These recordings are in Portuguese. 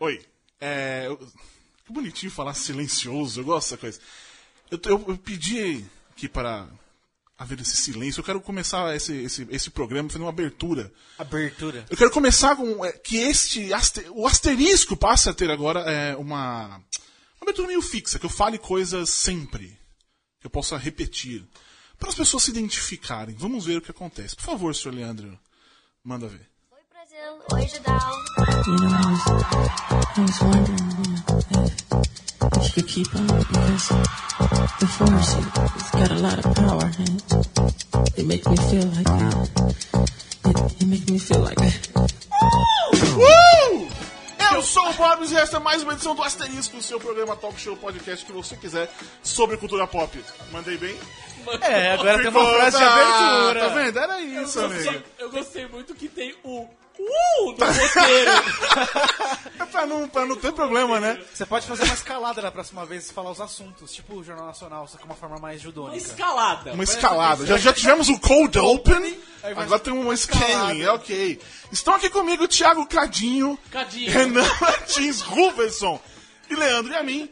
Oi. É. eu- Que bonitinho falar silencioso, eu gosto dessa coisa. Eu, eu, eu pedi aqui para haver esse silêncio. Eu quero começar esse, esse, esse programa fazendo uma abertura. Abertura. Eu quero começar com é, que este. aste- o asterisco passe a ter agora é, uma. Uma abertura meio fixa, que eu fale coisas sempre. Que eu possa repetir. Para as pessoas se identificarem. Vamos ver o que acontece. Por favor, senhor Leandro. Manda ver. You know, I was, I was wondering, you know, if, if you could keep on because the force has got a lot of power and it makes me feel like it, it makes me feel like Uh! Eu sou o Bob e esta é mais uma edição do Asterisco, o seu programa talk show podcast que você quiser sobre cultura pop. Mandei bem? É, agora tem uma frase de Ah, abertura. Tá vendo? Era isso, amigo. Eu gostei muito que tem o uh do roteiro. É pra não, pra não ter problema, né? Você pode fazer uma escalada da próxima vez e falar os assuntos, tipo o Jornal Nacional, só que uma forma mais Uma judônica. escalada. Uma escalada. Já, já tivemos o cold open, agora tem uma scaling, é ok. Estão aqui comigo o Thiago Cadinho, Cadinho. Renan Martins Ruverson e Leandro e a mim.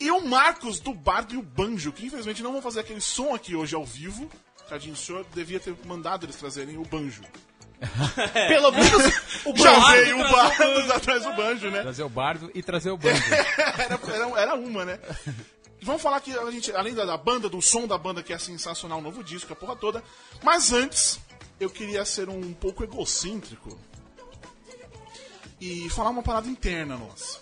E o Marcos do Bardo e o Banjo, que infelizmente não vão fazer aquele som aqui hoje ao vivo. Cadinho, o senhor devia ter mandado eles trazerem o banjo. Pelo menos o Já veio o Bardo atrás do banjo, né? Trazer o bardo e trazer o banjo. era, era, era uma, né? Vamos falar que a gente, além da, da banda, do som da banda, que é sensacional, o novo disco, a porra toda. Mas antes, eu queria ser um pouco egocêntrico e falar uma parada interna nossa.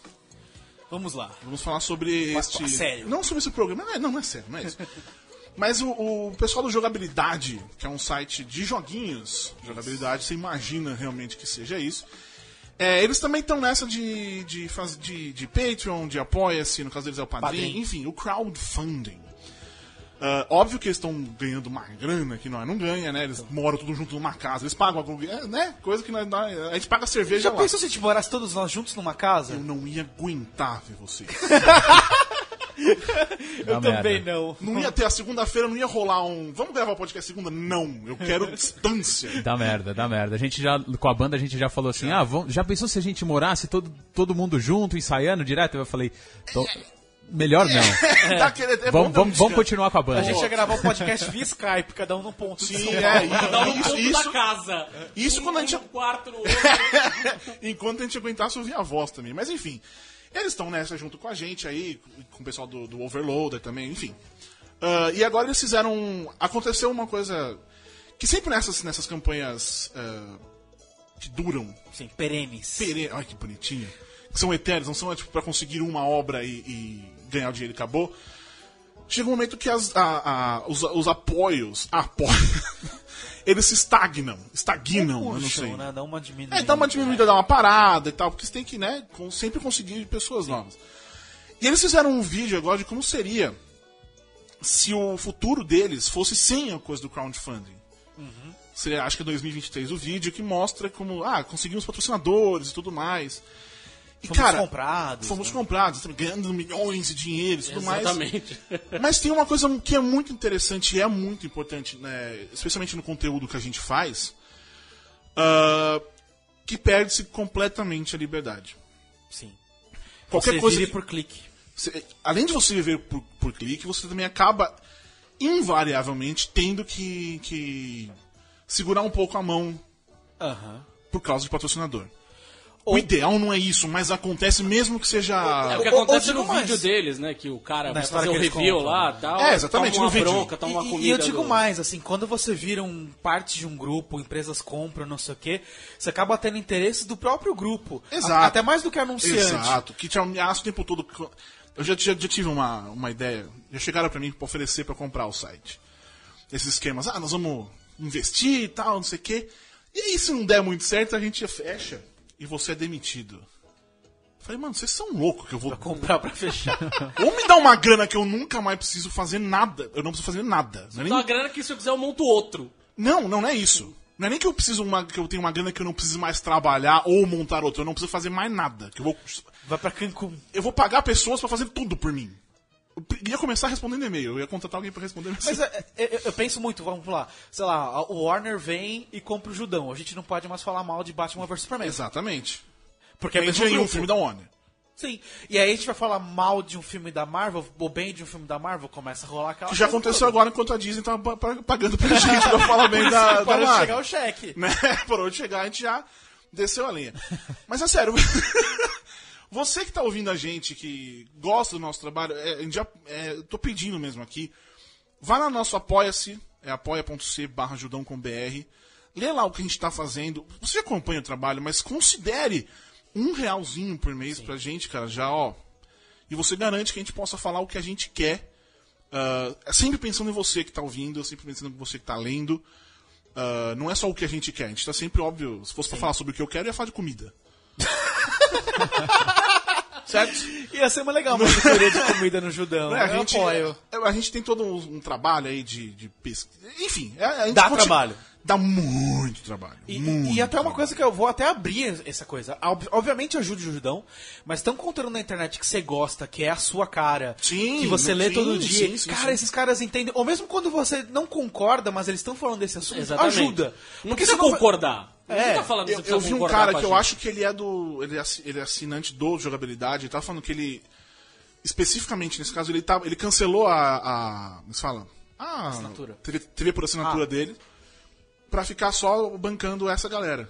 Vamos lá. Vamos falar sobre Mas, este. sério? Não sobre esse programa. Não, é- não, não é sério, não é isso. Mas o, o pessoal do Jogabilidade, que é um site de joguinhos, jogabilidade, você imagina realmente que seja isso. É, eles também estão nessa de, de, de, de Patreon, de Apoia-se, no caso deles é o Padrim, Padrim. enfim, o crowdfunding. Ah, óbvio que eles estão ganhando uma grana que nós não ganha, né? Eles moram tudo junto numa casa, eles pagam a é, né? Coisa que nós, nós- a gente paga cerveja Já lá. pensou se a gente morasse todos nós juntos numa casa? Eu não ia aguentar ver vocês. Eu também merda. não. Não ia ter a segunda-feira, não ia rolar um. Vamos gravar o podcast segunda? Não, eu quero distância. Dá merda, dá merda. A gente já, com a banda, a gente já falou assim: ah, vamos, já pensou se a gente morasse todo, todo mundo junto, ensaiando direto? Eu falei: "Tô- melhor não. Tá querendo- é bom Vamos, um vamos, vamos continuar com a banda. A gente ia gravar um podcast via Skype, cada um num ponto. Sim, é. Dá um isso, ponto isso, da casa. isso Um quando a gente- no quarto no outro. enquanto a gente aguentasse ouvir a voz também. Mas enfim, eles estão nessa junto com a gente aí, com o pessoal do, do Overloader também, enfim. Ah, e agora eles fizeram. Aconteceu uma coisa que sempre nessas, nessas campanhas ah, que duram Sim, perenes. pere... Ai, que bonitinho. Que são eternos, não são tipo, pra conseguir uma obra e, e ganhar o dinheiro e acabou. Chega um momento que as, a- a- os, os apoios. Apoios. eles se estagnam. Estagnam, eu não sei. né? Dá uma diminuída. É, dá uma diminuída, dá uma parada e tal, porque você tem que, né, sempre conseguir pessoas novas. E eles fizeram um vídeo agora de como seria se o futuro deles fosse sem a coisa do crowdfunding. Seria, acho que é 2023 o vídeo que mostra como, ah, conseguimos patrocinadores e tudo mais. E, Fomos cara, comprados. fomos né? comprados, ganhando milhões de dinheiro e tudo mais. Exatamente. Mas tem uma coisa que é muito interessante e é muito importante, né, especialmente no conteúdo que a gente faz, ah, que perde-se completamente a liberdade. Sim. Qualquer Você coisa. vive que- por clique. você- além de você viver por, por clique, você também acaba invariavelmente tendo que, que segurar um pouco a mão por causa de patrocinador. O ideal não é isso, mas acontece mesmo que seja. É o que acontece no mais. vídeo deles, né? Que o cara vai história fazer o que eles review contam, lá né? e tal. É, exatamente, Toma no uma vídeo. bronca, toma uma comida. E eu digo do- mais, assim, quando você vira um parte de um grupo, empresas compram, não sei o quê, você acaba tendo interesses do próprio grupo. Exato. A- Até mais do que anunciante. Exato, que te ameaça o tempo todo. Eu já, já, já tive uma, uma ideia, já chegaram pra mim pra oferecer pra comprar o site. Esses esquemas, ah, nós vamos investir e tal, não sei o quê. E aí, se não der muito certo, a gente fecha e você é demitido. Falei, mano, vocês são loucos que eu vou. Comprar pra fechar. Ou me dá uma grana que eu nunca mais preciso fazer nada. Eu não preciso fazer nada. Não, é nem- Dá uma grana que se eu quiser eu monto outro. não, não, não é isso. Não é nem que eu preciso uma, que eu tenho uma grana que eu não preciso mais trabalhar ou montar outra. Eu não preciso fazer mais nada. Que eu vou Vai pra Cancún. eu vou pagar pessoas pra fazer tudo por mim. Eu ia começar respondendo e-mail, eu ia contratar alguém pra responder Mas e-mail. é, é, eu, eu penso muito, vamos lá, sei lá, o Warner vem e compra o Judão. A gente não pode mais falar mal de Batman vs Superman. Exatamente. Porque é mesmo grupo. filme da Warner. Sim. E aí a gente vai falar mal de um filme da Marvel, ou bem de um filme da Marvel, começa a rolar aquela. Que já aconteceu toda. agora enquanto a Disney pa- pagando pra gente pra falar bem da, da Para Marvel. chegar o cheque. né? Parou de chegar, a gente já desceu a linha. Mas é sério, você que tá ouvindo a gente, que gosta do nosso trabalho, é, já, é, eu tô pedindo mesmo aqui, vá no nosso apoia-se, é apoia.c barra judão com BR, lê lá o que a gente tá fazendo, você acompanha o trabalho, mas considere um realzinho por mês pra gente, cara, já, ó, e você garante que a gente possa falar o que a gente quer, é sempre pensando em você que tá ouvindo, sempre pensando em você que tá lendo, ah, não é só o que a gente quer, a gente tá sempre, óbvio, se fosse pra falar sobre o que eu quero, ia falar de comida. certo? Ia ser uma legal uma de comida no Judão. É, a, eu gente, apoio. a gente tem todo um, um trabalho aí de, de pesquisa. Enfim, é, a gente Dá continua- trabalho. Dá muito trabalho. E, muito e até uma trabalho. coisa que eu vou até abrir essa coisa. Ob- Obviamente ajude o Judão, mas estão contando na internet que você gosta, que é a sua cara. Sim, Que você lê sim, todo dia. sim, sim, cara, sim. esses caras entendem. Ou mesmo quando você não concorda, mas eles estão falando desse assunto, Exatamente. ajuda. Não Porque precisa concordar. É, tá falando Eu, eu vi um cara que eu acho que ele é do. Ele é, ele é assinante do jogabilidade, ele tava falando que ele. Especificamente nesse caso, ele, tá, ele cancelou a. a como se fala? A Assinatura. TV, TV por assinatura Ah. dele. Pra ficar só bancando essa galera.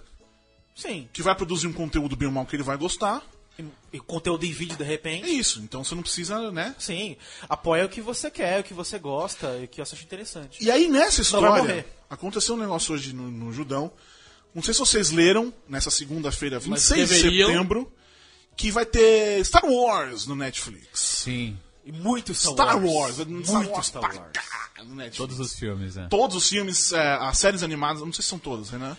Sim. Que vai produzir um conteúdo bem ou mal que ele vai gostar. E, e conteúdo em vídeo de É repente. isso. Então você não precisa, né? Sim. Apoia o que você quer, o que você gosta e o que você acha interessante. E aí, nessa história, aconteceu um negócio hoje no, no Judão. Não sei se vocês leram, nessa segunda-feira, 26 de setembro, que vai ter Star Wars no Netflix. Sim. E muito Star, Star Wars. Wars. Muito Star Wars, Star Wars. no Netflix. Todos os filmes, né? Todos os filmes, é, as séries animadas, não sei se são todas, né?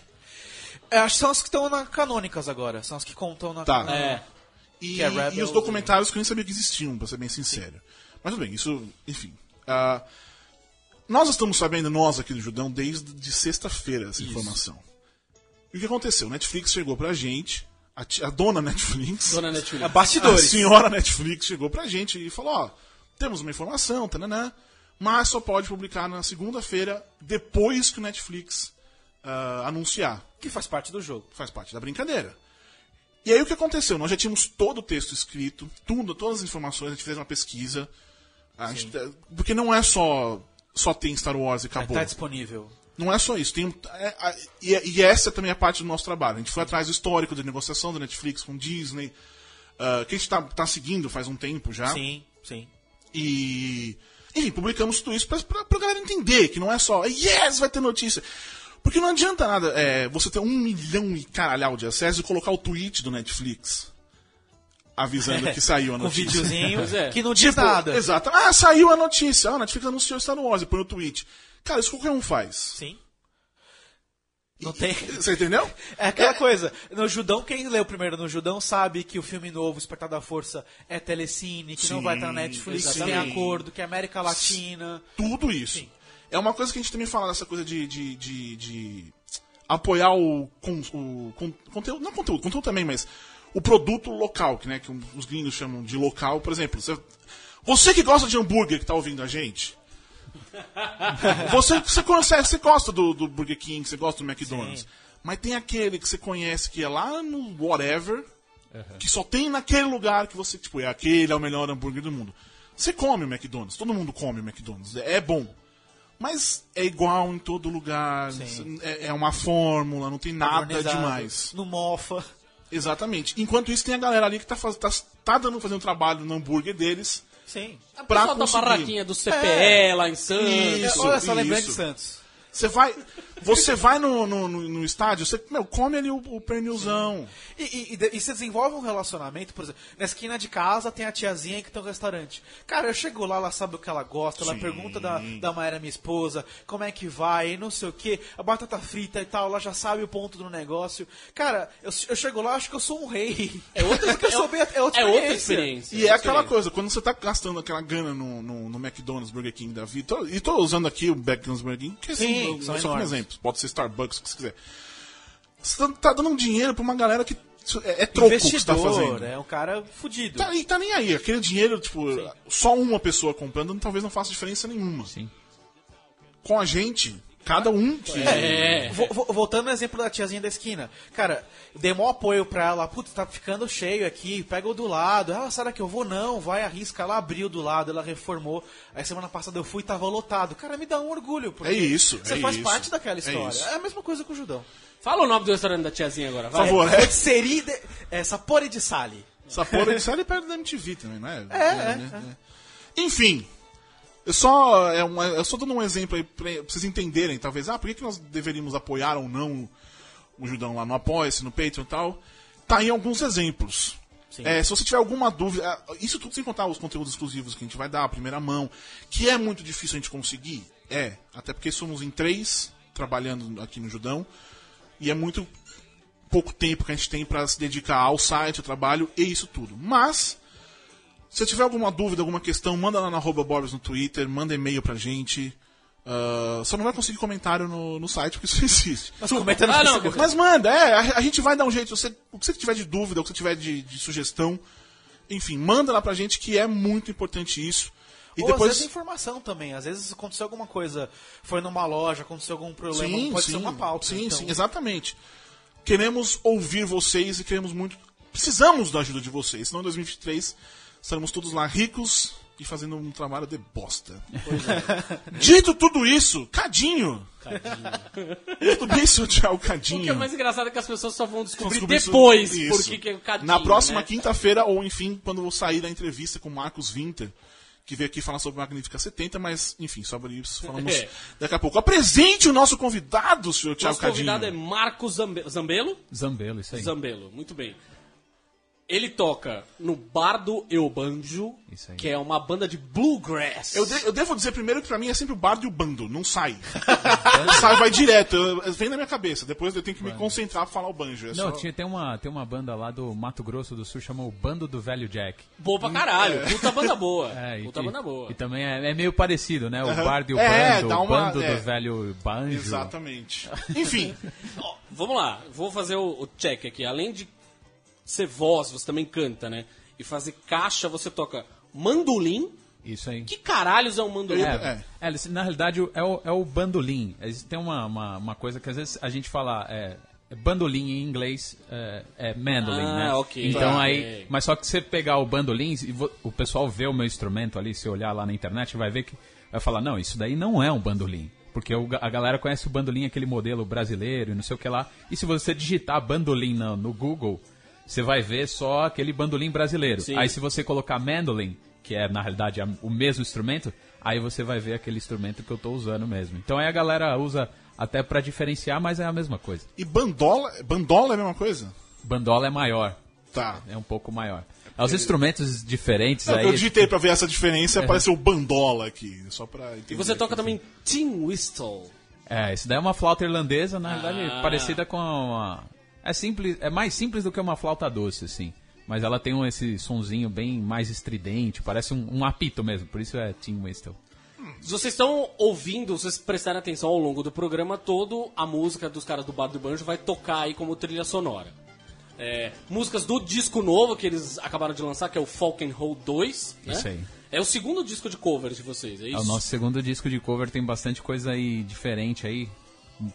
É, acho que são as que estão na canônicas agora. São as que contam na Tá. É. E, é Rebels e os documentários que eu nem sabia que existiam, pra ser bem sincero. Mas tudo bem, isso, enfim. Ah, nós estamos sabendo, nós aqui do Judão, desde de sexta-feira essa informação. E o que aconteceu? Netflix chegou pra gente, a, a dona Netflix, Dona Netflix. É a bastidores. senhora Netflix chegou pra gente e falou, ó, temos uma informação, tananã, mas só pode publicar na segunda-feira, depois que o Netflix ah, anunciar Que faz parte do jogo. faz parte da brincadeira. E aí o que aconteceu? Nós já tínhamos todo o texto escrito, tudo, todas as informações, a gente fez uma pesquisa. A gente- porque não é só só tem Star Wars e acabou. Tá disponível. Não é só isso. Tem, é- a- e, e essa também é parte do nosso trabalho. A gente foi atrás do histórico da negociação da Netflix com Disney, ah, que a gente tá, tá seguindo faz um tempo já. Sim, sim. E. Enfim, publicamos tudo isso pra, pra galera entender que não é só yes, vai ter notícia. Porque não adianta nada é, você ter um milhão e caralhau de acessos e colocar o tweet do Netflix avisando que saiu a Com notícia. videozinho Pois é. que não diz Tipo, nada. Exato. Ah, saiu a notícia. Ah, a Netflix anunciou Star Wars e põe o tweet. Cara, isso qualquer um faz. Sim. Não tem. Você entendeu? É aquela coisa. No Judão, quem leu primeiro no Judão sabe que o filme novo, Despertar da Força, é telecine, que não Sim, vai estar na Netflix, tem exatamente. acordo, que é América Latina. Tudo isso. É uma coisa que a gente também fala dessa coisa de, de, de, de apoiar o, con- o con- conteúdo, não conteúdo, conteúdo também, mas o produto local, que, né, que os gringos chamam de local. Por exemplo, você, você que gosta de hambúrguer que tá ouvindo a gente, você, você, conhece, você gosta do, do Burger King, você gosta do McDonald's, mas tem aquele que você conhece que é lá no whatever, que só tem naquele lugar que você, tipo, é aquele é o melhor hambúrguer do mundo. Você come o McDonald's, todo mundo come o McDonald's, é é bom. Mas é igual em todo lugar, Sim. é, é uma fórmula, não tem nada demais. No Mofa. Exatamente. Enquanto isso, tem a galera ali que tá, faz, tá, tá dando fazer um trabalho no hambúrguer deles. Sim. A pra da barraquinha do CPE lá em Santos. Isso, Olha só, lembrando de. Santos. Você vai, você vai no, no, no- no estádio, você meu, come ali o, o pernilzão. E, e, e e você desenvolve um relacionamento, por exemplo, na esquina de casa tem a tiazinha que tem um restaurante. Cara, eu chego lá, ela sabe o que ela gosta, ela Sim. pergunta da, da Maera, minha esposa, como é que vai, e não sei o que, a batata frita e tal, ela já sabe o ponto do negócio. Cara, eu, eu chego lá, acho que eu sou um rei. É outra que eu sou bem, é outra É outra experiência. experiência. E é aquela experiência. coisa, quando você tá gastando aquela grana no, no, no McDonald's, Burger King da vida, tô- e tô usando aqui o McDonald's Burger King, que Sim, assim, são só como enormes. Exemplo, pode ser Starbucks, o que você quiser. Você tá, tá dando um dinheiro pra uma galera que é, é troco que você tá Investidor, fazendo. é um cara fudido. Tá, e tá nem aí, aquele dinheiro, tipo, só uma pessoa comprando talvez não faça diferença nenhuma. Sim. Com a gente, cada um que. É. Vo- vo- voltando no exemplo da tiazinha da esquina. Cara, dei maior apoio pra ela. Putz, tá ficando cheio aqui, pega o do lado. Ela, será que eu vou? Não, vai, arrisca. Ela abriu do lado, ela reformou. Aí semana passada eu fui e tava lotado. Cara, me dá um orgulho. Porque É isso, Você é faz isso, parte daquela é história. isso. É, a mesma coisa com o Judão. Fala o nome do restaurante da tiazinha agora, Por vai. favor, né? Rotisserie de... É, Sapore de Sali. Sapporo de Sally perto da MTV também, não é? é, né? Enfim, eu só, é uma, eu só dando um exemplo aí pra pra vocês entenderem, talvez, ah, por que, que nós deveríamos apoiar ou não o Judão lá no Apoia-se, no Patreon e tal. Tá aí alguns exemplos. É, se você tiver alguma dúvida, ah, isso tudo sem contar os conteúdos exclusivos que a gente vai dar, a primeira mão, que é muito difícil a gente conseguir, é, até porque somos em três trabalhando aqui no Judão, e é muito pouco tempo que a gente tem para se dedicar ao site, ao trabalho e isso tudo. Mas, se tiver alguma dúvida, alguma questão, manda lá na arroba Borbs no Twitter, manda e-mail pra gente. Ah, só não vai conseguir comentário no, no site, porque isso existe. Mas comentando Ah, no não, Facebook. Mas manda, é, a, a gente vai dar um jeito. Você, o que você tiver de dúvida, o que você tiver de, de sugestão, enfim, manda lá pra gente que é muito importante isso. E Ou às depois. vezes informação também. Às vezes aconteceu alguma coisa, foi numa loja, aconteceu algum problema, Sim, pode sim, ser uma pauta. Sim, então. sim, exatamente. Queremos ouvir vocês e queremos muito. Precisamos da ajuda de vocês, senão em 2023 estaremos todos lá ricos e fazendo um trabalho de bosta. Dito tudo isso, Cadinho! Tudo bem, seu tchau, O que é Cadinho? mais engraçado é que as pessoas só vão descobrir depois isso. por que que é o cadinho, Na próxima né? quinta-feira, ou enfim, quando eu sair da entrevista com o Marcos Winter, que veio aqui falar sobre Magnífica 70, mas, enfim, sobre isso falamos É. daqui a pouco. Apresente o nosso convidado, senhor Thiago Nosso convidado é Cadinho. Marcos Zambe- Zambelo? Zambelo, isso aí. Zambelo, muito bem. Ele toca no Bardo Eu Banjo, Isso aí. que é uma banda de bluegrass. Eu, de- eu devo dizer primeiro que pra mim é sempre o bardo e o bando, não sai. não sai, vai direto, vem na minha cabeça. Depois eu tenho que me concentrar pra falar o banjo. É Não, só... tinha, tem, uma, tem uma banda lá do Mato Grosso do Sul chamada o Bando do Velho Jack. Boa pra caralho, puta banda boa. É, e, puta banda boa. e também é, é meio parecido, né? O Aham. Bardo e o É, Bando, dá o uma- Bando é. do Velho Banjo. Exatamente. Enfim, Ó, vamos lá, vou fazer o, o check aqui. Além de ser voz, você também canta, né? E fazer caixa, você toca mandolim. Isso aí. Que caralhos é um mandolim? É, é, eles- na realidade é o, é o bandolim. Tem uma, uma, uma coisa que às vezes a gente fala. É, é bandolim em inglês é, é mandolin, Ah, né? ok. Então Tá. aí. Mas só que você pegar o bandolim e o pessoal vê o meu instrumento ali, se olhar lá na internet, vai ver que. Vai falar, não, isso daí não é um bandolim. Porque a galera conhece o bandolim, aquele modelo brasileiro e não sei o que lá. E se você digitar bandolim no, no Google, você vai ver só aquele bandolim brasileiro. Sim. Aí se você colocar mandolin, que é na realidade a- o mesmo instrumento, aí você vai ver aquele instrumento que eu tô usando mesmo. Então aí a galera usa até pra diferenciar, mas é a mesma coisa. e bandola, bandola é a mesma coisa? Bandola é maior, Tá. é um pouco maior. Os instrumentos diferentes Não, aí. eu digitei pra ver essa diferença e apareceu bandola aqui, só pra entender. E você toca também Tin Whistle. É, isso daí é uma flauta irlandesa, na realidade, Ah. parecida com uma. É simples, é mais simples do que uma flauta doce, assim. Mas ela tem um, esse sonzinho bem mais estridente, parece um, um apito mesmo, por isso é Tim Whistle. Vocês estão ouvindo, vocês prestarem atenção ao longo do programa todo, a música dos caras do Bar do Banjo vai tocar aí como trilha sonora. É, músicas do disco novo que eles acabaram de lançar, que é o Falcon Hole 2. né? Isso aí. É o segundo disco de covers de vocês, é isso? É o nosso segundo disco de cover, tem bastante coisa aí diferente aí,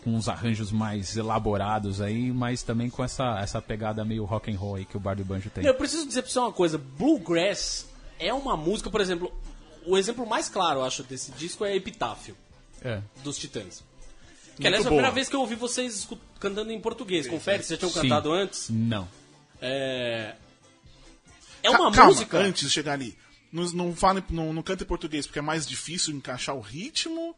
com uns arranjos mais elaborados aí, mas também com essa, essa pegada meio rock and roll aí que o Bar do Banjo tem. Eu preciso dizer pra você uma coisa, Bluegrass é uma música, por exemplo, o exemplo mais claro, eu acho, desse disco é Epitáfio, É. dos Titãs. Que aliás foi a primeira vez que eu ouvi vocês cantando em português. Confere, vocês já tinham Sim. cantado antes? Não. É. É uma Calma, música. antes de chegar ali. Não, não, fale, não, não canta em português, porque é mais difícil encaixar o ritmo.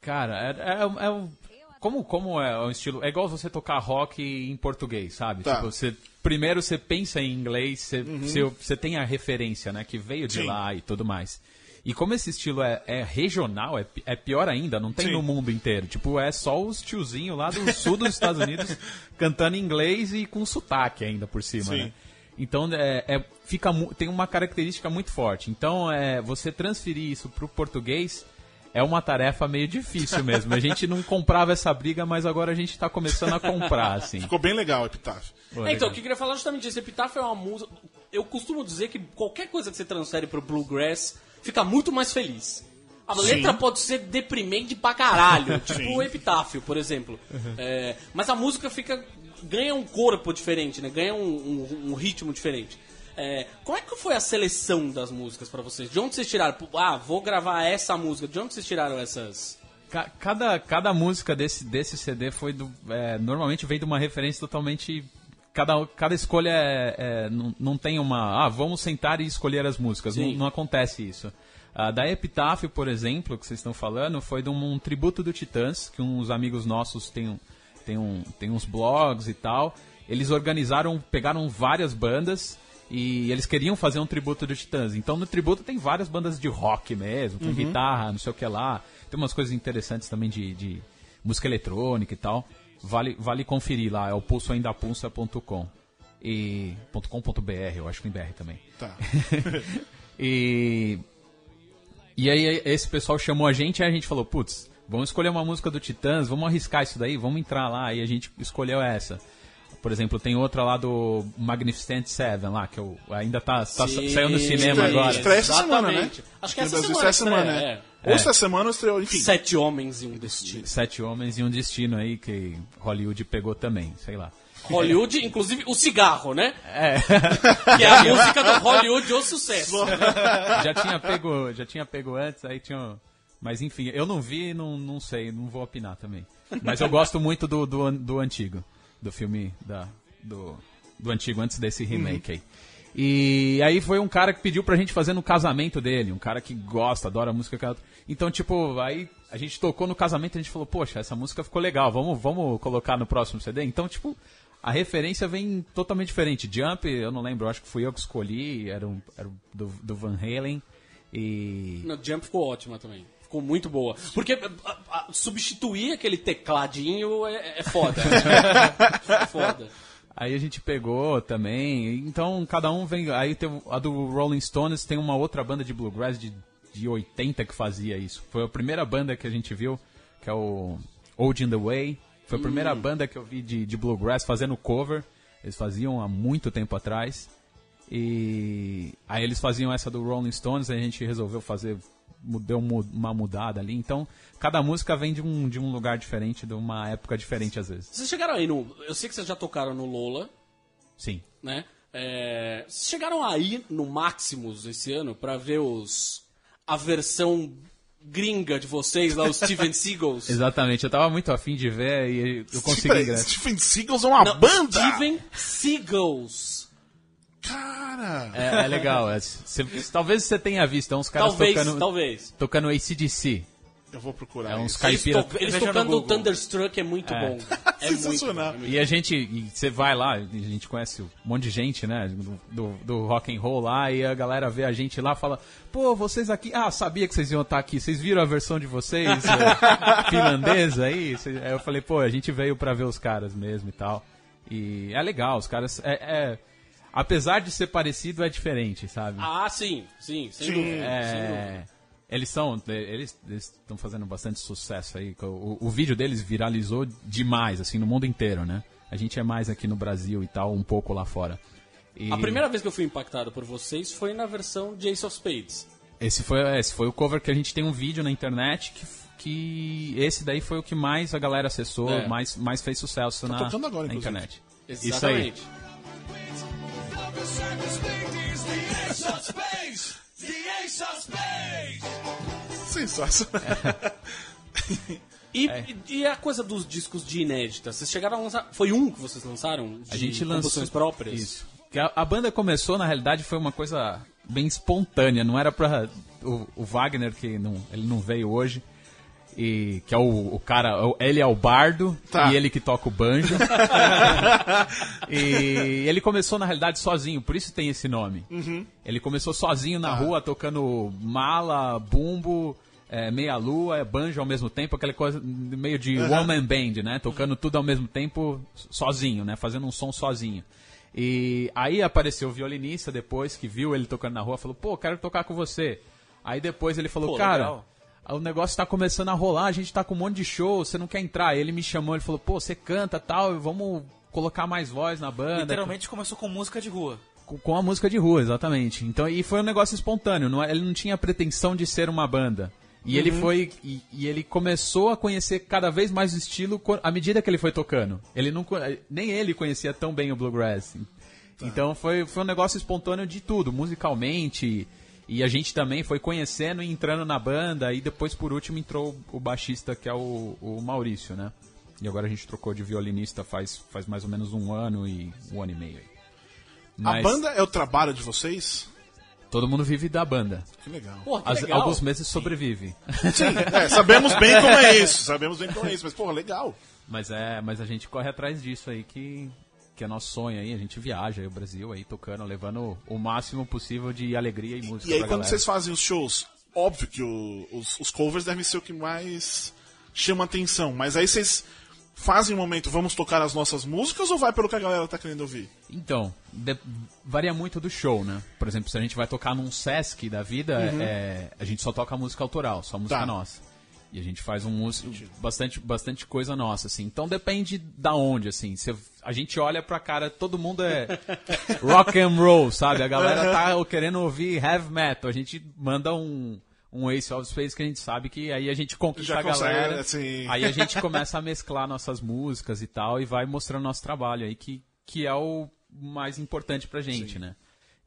Cara, é, é, é um- como, como é um estilo. É igual você tocar rock em português, sabe? Tá. Tipo, você, primeiro você pensa em inglês, você, você, você tem a referência, né? Que veio de Sim. lá e tudo mais. E como esse estilo é, é regional, é, é pior ainda, não tem Sim. no mundo inteiro. Tipo, é só os tiozinhos lá do sul dos Estados Unidos cantando inglês e com sotaque ainda por cima, Sim. né? Então é, é- fica, tem uma característica muito forte. Então é, você transferir isso pro português é uma tarefa meio difícil mesmo. A gente não comprava essa briga, mas agora a gente está começando a comprar, assim. Ficou bem legal o Epitáfio. Pô, É, então, o que eu queria falar justamente isso. Epitáfio é uma música. Eu costumo dizer que qualquer coisa que você transfere pro Bluegrass fica muito mais feliz. A Sim. letra pode ser deprimente pra caralho, tipo Sim. o Epitáfio, por exemplo. É, mas a música fica ganha um corpo diferente, né? Ganha um, um- um ritmo diferente. É, como é que foi a seleção das músicas pra vocês? De onde vocês tiraram? Ah, vou gravar essa música. De onde vocês tiraram essas? Ca- Cada, cada música desse, desse CD foi do. é, normalmente vem de uma referência totalmente. Cada, cada escolha é, é, não, não tem uma. Ah, vamos sentar e escolher as músicas. Não, não acontece isso. A da Epitáfio, por exemplo, que vocês estão falando, foi de um, um tributo do Titãs, que uns amigos nossos têm, têm, um, têm uns blogs e tal. Eles organizaram, pegaram várias bandas e eles queriam fazer um tributo do Titãs. Então no tributo tem várias bandas de rock mesmo, com guitarra, não sei o que lá. Tem umas coisas interessantes também de, de música eletrônica e tal. Vale, vale conferir lá, é o pulsoaindapulsa.com e .com.br, eu acho que tem BR também. Tá. E e aí esse pessoal chamou a gente e a gente falou, putz, vamos escolher uma música do Titãs, vamos arriscar isso daí, vamos entrar lá. E a gente escolheu essa. Por exemplo, tem outra lá do Magnificent Seven lá, que eu, ainda tá, tá Sim, saiu no cinema Estreia- agora. estreia essa semana, né? Exatamente. Acho que Aqui essa Brasil semana, essa semana, estreia, né? é. Ou essa semana ou estreou, enfim. Sete homens e um destino. Sete Homens e um Destino aí, que Hollywood pegou também, sei lá. Hollywood, inclusive o cigarro, né? É, Que é a música do Hollywood o sucesso. já tinha pego, já tinha pego antes, aí tinha... Mas enfim, eu não vi, não, não sei, não vou opinar também. Mas eu gosto muito do, do, do antigo, do filme da, do, do antigo, antes desse remake aí. E aí foi um cara que pediu pra gente fazer no casamento dele, um cara que gosta, adora música. Então, tipo, aí a gente tocou no casamento e a gente falou, poxa, essa música ficou legal, vamos, vamos colocar no próximo CD? Então, tipo, a referência vem totalmente diferente. Jump, eu não lembro, acho que fui eu que escolhi, era, um, era do, do Van Halen. E. No Jump ficou ótima também. Ficou muito boa. Porque a- a- substituir aquele tecladinho é, é foda. é foda. Aí a gente pegou também. Então cada um vem. Aí tem a do Rolling Stones, tem uma outra banda de bluegrass de, de 80 que fazia isso. Foi a primeira banda que a gente viu, que é o Old in the Way. Foi a primeira banda que eu vi de, de bluegrass fazendo cover. Eles faziam há muito tempo atrás. E aí eles faziam essa do Rolling Stones, a gente resolveu fazer, deu uma mudada ali. Então, cada música vem de um, de um lugar diferente, de uma época diferente às vezes. Vocês chegaram aí no. Eu sei que vocês já tocaram no Lola, Sim. né? É, vocês chegaram aí no Maximus esse ano pra ver os. a versão gringa de vocês lá, os Steven Seagals. Exatamente, eu tava muito afim de ver e eu consegui ingresso. Stephen Seagals é uma banda? Steven Seagals. Cara! É, é legal, é, cê- talvez você tenha visto, é uns caras Talvez, tocando, talvez. tocando ACDC. Eu vou procurar É uns isso. Eles, to- eles tocando Google. Thunderstruck é muito É. bom. É muito bom. Sensacional. é muito E a gente, você vai lá, a gente conhece um monte de gente, né, do, do, do rock and roll lá, e a galera vê a gente lá e fala, pô, vocês aqui, ah, sabia que vocês iam estar aqui, vocês viram a versão de vocês, é, finlandesa aí? Cê- Aí eu falei, pô, a gente veio pra ver os caras mesmo e tal. E é legal, os caras, é, é- apesar de ser parecido, é diferente, sabe? Ah, sim, sim, sem Sim. dúvida. É, dúvida. eles são, eles estão fazendo bastante sucesso aí. O, o vídeo deles viralizou demais, assim, no mundo inteiro, né? A gente é mais aqui no Brasil e tal, um pouco lá fora. E A primeira vez que eu fui impactado por vocês foi na versão de Ace of Spades. esse foi, esse foi o cover que a gente tem um vídeo na internet que, que esse daí foi o que mais a galera acessou, É. mais, mais fez sucesso na, tocando agora, na internet. Isso aí. Sensacional. E, É. e a coisa dos discos de inéditas? Vocês chegaram a lançar. Foi um que vocês lançaram? De A gente lançou composições próprias? Isso. A, a banda começou, na realidade, foi uma coisa bem espontânea. Não era pra. O, o Wagner, que não, ele não veio hoje, e que é o, o cara. Ele é o bardo Tá. e ele que toca o banjo. e ele começou, na realidade, sozinho, por isso tem esse nome. Ele começou sozinho na rua, tocando mala, bumbo. é, meia-lua, é banjo ao mesmo tempo, aquela coisa meio de one-man band, né? Tocando tudo ao mesmo tempo, sozinho, né? Fazendo um som sozinho. E aí apareceu o violinista depois, que viu ele tocando na rua, falou, pô, quero tocar com você. Aí depois ele falou, Pô, cara, legal. O negócio tá começando a rolar, a gente tá com um monte de show, você não quer entrar? Ele me chamou, ele falou, pô, você canta tal, vamos colocar mais voz na banda. Literalmente começou com música de rua. Com, com a música de rua, exatamente. Então, e foi um negócio espontâneo, não, é- ele não tinha pretensão de ser uma banda. E ele foi. E, e ele começou a conhecer cada vez mais o estilo à medida que ele foi tocando. Ele não, co- nem ele conhecia tão bem o Bluegrass. Então foi, foi um negócio espontâneo de tudo, musicalmente. E a gente também foi conhecendo e entrando na banda. E depois, por último, entrou o baixista, que é o, o Maurício, né? E agora a gente trocou de violinista faz, faz mais ou menos um ano e um ano e meio. aí. A Mas banda é o trabalho de vocês? todo mundo vive da banda. Que legal. Porra, que Às- legal. alguns meses sobrevive. Sim, é, sabemos bem como é isso. Sabemos bem como é isso. Mas, pô, legal. Mas é, mas a gente corre atrás disso aí que que é nosso sonho aí, a gente viaja aí o Brasil aí tocando, levando o máximo possível de alegria e música E aí, quando galera. vocês fazem os shows, óbvio que o- os, os covers devem ser o que mais chama atenção. Mas aí vocês fazem um momento, vamos tocar as nossas músicas ou vai pelo que a galera tá querendo ouvir? Então, de- varia muito do show, né? Por exemplo, se a gente vai tocar num Sesc da vida, é, a gente só toca música autoral, só música Tá. nossa. E a gente faz um músico, bastante, bastante coisa nossa, assim. Então depende da onde, assim. Se a gente olha pra cara, todo mundo é rock and roll, sabe? A galera tá querendo ouvir heavy metal. A gente manda um, um Ace of Space que a gente sabe que aí a gente conquista Já a consegue, galera. assim. Aí a gente começa a mesclar nossas músicas e tal e vai mostrando nosso trabalho aí, que, que é o mais importante pra gente, né?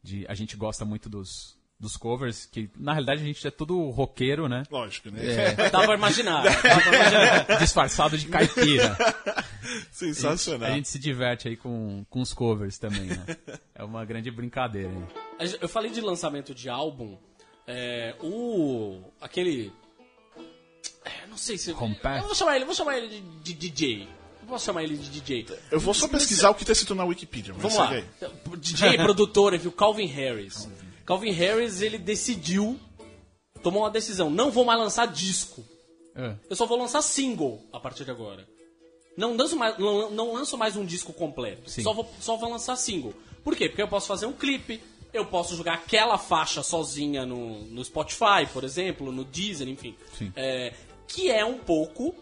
De, a gente gosta muito dos, dos covers, que na realidade a gente é tudo roqueiro, né? Lógico, né? Dá pra imaginar. Dá pra imaginar. Disfarçado de caipira. Sensacional. A gente se diverte aí com, com os covers também, né? É uma grande brincadeira. hein? A gente- Eu falei de lançamento de álbum. é, o. aquele. é, não sei se. Compact? Eu vou chamar ele, vou chamar ele de, de DJ. Eu posso chamar ele de DJ. Eu vou só pesquisar o que tá escrito na Wikipedia. Mas Vamos lá. DJ, produtor, viu? Calvin Harris. Calvin Harris, ele decidiu, tomou uma decisão. Não vou mais lançar disco. É. Eu só vou lançar single a partir de agora. Não lanço mais, não, não lanço mais um disco completo. Sim. Só vou, só vou lançar single. Por quê? Porque eu posso fazer um clipe, eu posso jogar aquela faixa sozinha no, no Spotify, por exemplo, no Deezer, enfim. É, que é um pouco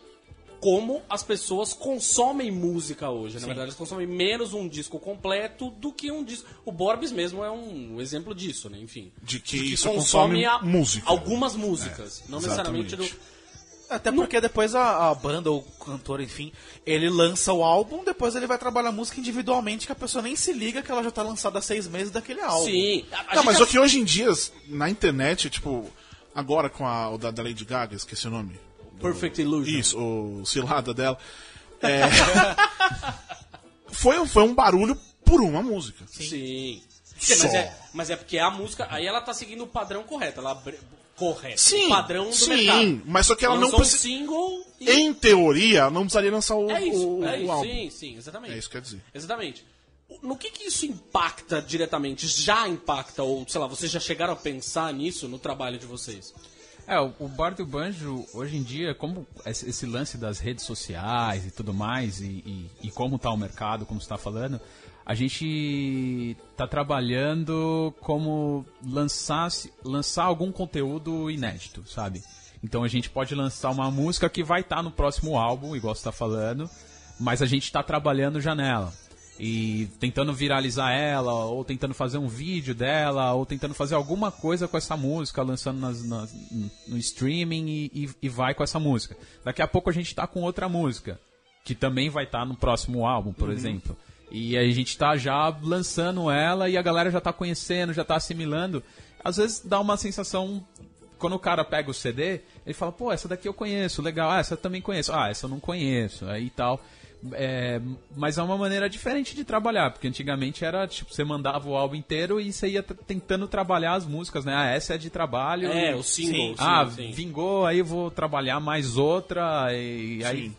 como as pessoas consomem música hoje. Na verdade, eles consomem menos um disco completo do que um disco. O Borbs mesmo é um exemplo disso, né? Enfim. De que isso consome a- música. Algumas músicas. não necessariamente do. exatamente. Até porque depois a, a banda ou o cantor, enfim, ele lança o álbum, depois ele vai trabalhar a música individualmente, que a pessoa nem se liga que ela já tá lançada há seis meses daquele álbum. Sim. A, a Não, mas já- o que hoje em dia, na internet, tipo, agora com a o da, da Lady Gaga, esqueci o nome. Perfect Illusion. Isso, o cilada dela. É, foi, foi um barulho por uma música. Sim. Só. Mas, é, mas é porque a música. Aí ela tá seguindo o padrão correto. Ela correto. Sim, o padrão do sim, mercado. mas só que ela não Lançou um precisa- single e. Em teoria, não precisaria lançar o, É isso, o, é o isso. álbum. Sim, sim, exatamente. É isso que quer dizer. Exatamente. No que, que isso impacta diretamente? Já impacta, ou sei lá, vocês já chegaram a pensar nisso no trabalho de vocês? É, o, o Bar do Banjo, hoje em dia, como esse, lance das redes sociais e tudo mais, e, e, e como tá o mercado, como está falando, a gente tá trabalhando como lançar, lançar algum conteúdo inédito, sabe? Então a gente pode lançar uma música que vai estar no próximo álbum, igual você tá falando, mas a gente tá trabalhando já nela. E tentando viralizar ela, ou tentando fazer um vídeo dela, ou tentando fazer alguma coisa com essa música, lançando nas- nas- no streaming e, e- e vai com essa música. Daqui a pouco a gente tá com outra música, que também vai estar no próximo álbum, por exemplo. E a gente tá já lançando ela e a galera já tá conhecendo, já tá assimilando. Às vezes dá uma sensação quando o cara pega o CD, ele fala, pô, essa daqui eu conheço, legal, ah, essa eu também conheço, ah, essa eu não conheço, aí tal. É, mas é uma maneira diferente de trabalhar, porque antigamente era tipo, você mandava o álbum inteiro e você ia tentando trabalhar as músicas, né? Ah, essa é de trabalho. É, e- o single. sim, ah, sim. vingou, aí eu vou trabalhar mais outra, e aí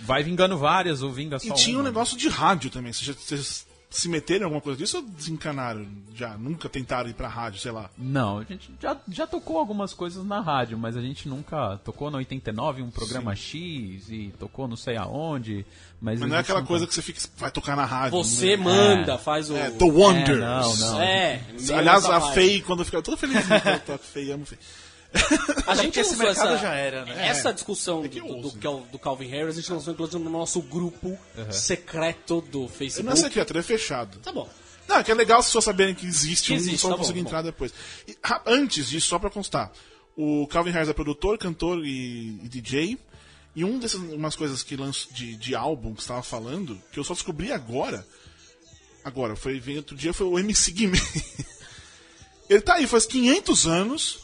vai vingando várias, ou vinga só E tinha um uma. negócio de rádio também. Vocês, já- vocês se meteram em alguma coisa disso ou desencanaram? Já nunca tentaram ir pra rádio, sei lá. Não, a gente já, já tocou algumas coisas na rádio, mas a gente nunca tocou no 89 um programa X e tocou não sei aonde. Mas, Mas não é aquela nunca- coisa que você fica, vai tocar na rádio. Você né? manda, faz o. É, The Wonders. É, não, não. É, Aliás, a. Fei, quando fica toda feliz, eu toco Fei, amo Fei. A gente lançou mercado essa, já era, né? Essa discussão que do, do, do, Calvin Harris, a gente lançou inclusive no nosso grupo secreto do Não é Facebook. secreto, ele é fechado. Tá bom. Não, é que é legal as pessoas saberem que existe Que um, existe, só tá conseguir bom, entrar depois. E, antes disso, só pra constar, O Calvin Harris é produtor, cantor e, e DJ. E um dessas umas coisas que lanço de, de álbum que você estava falando, que eu só descobri agora. Agora, foi veio outro dia, foi o MC Guimê. Ele tá aí faz 500 anos,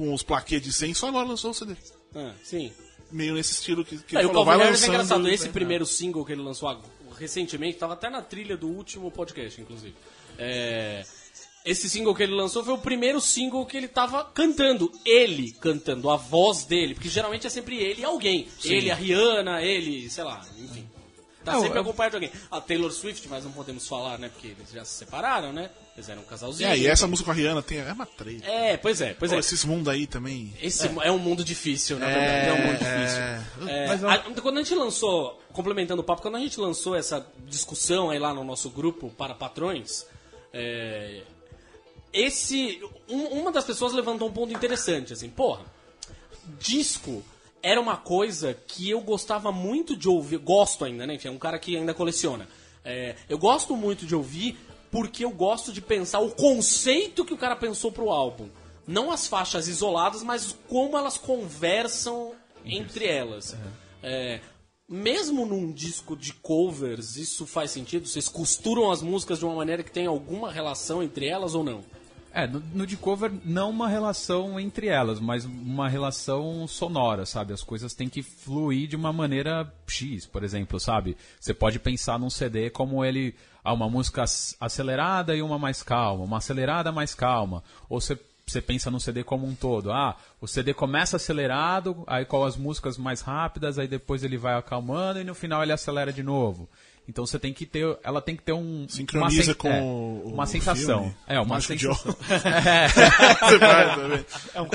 com os plaquês de 100, só agora lançou o CD. Ah, sim. Meio nesse estilo que, que É, ele o falou, Calvin vai é lançando. engraçado. Esse primeiro single que ele lançou recentemente, tava até na trilha do último podcast, inclusive. É, esse single que ele lançou foi o primeiro single que ele tava cantando. Ele cantando, a voz dele. Porque geralmente é sempre ele e alguém. Ele, a Rihanna, ele, sei lá, enfim. Tá Não, sempre eu- acompanhado de alguém. A Taylor Swift, mas não podemos falar, né? Porque eles já se separaram, né? Eles eram um casalzinho. É, e essa música com a Rihanna tem, é uma treta. É, pois é, pois Pô, é. esses mundos aí também. Esse é. um mundo difícil, na verdade. É um mundo difícil. É, Mas, a- quando a gente lançou, complementando o papo, quando a gente lançou essa discussão aí lá no nosso grupo para patrões, é, esse um- uma das pessoas levantou um ponto interessante, assim, porra, disco era uma coisa que eu gostava muito de ouvir, gosto ainda, né? Enfim, é um cara que ainda coleciona. É, eu gosto muito de ouvir porque eu gosto de pensar o conceito que o cara pensou pro álbum. Não as faixas isoladas, mas como elas conversam entre elas. É, mesmo num disco de covers, isso faz sentido? Vocês costuram as músicas de uma maneira que tem alguma relação entre elas ou não? É, no, no de cover, não uma relação entre elas, mas uma relação sonora, sabe? As coisas têm que fluir de uma maneira X, por exemplo, sabe? Você pode pensar num CD como ele. Ah, uma música ac- acelerada e uma mais calma, uma acelerada mais calma. Ou você. Você pensa no CD como um todo. Ah, o CD começa acelerado, aí com as músicas mais rápidas, aí depois ele vai acalmando e no final ele acelera de novo. Então você tem que ter, ela tem que ter um Sincroniza uma sen- com é, o- uma o sensação. filme. É, uma Mágico de sensação. Você vai também. É um,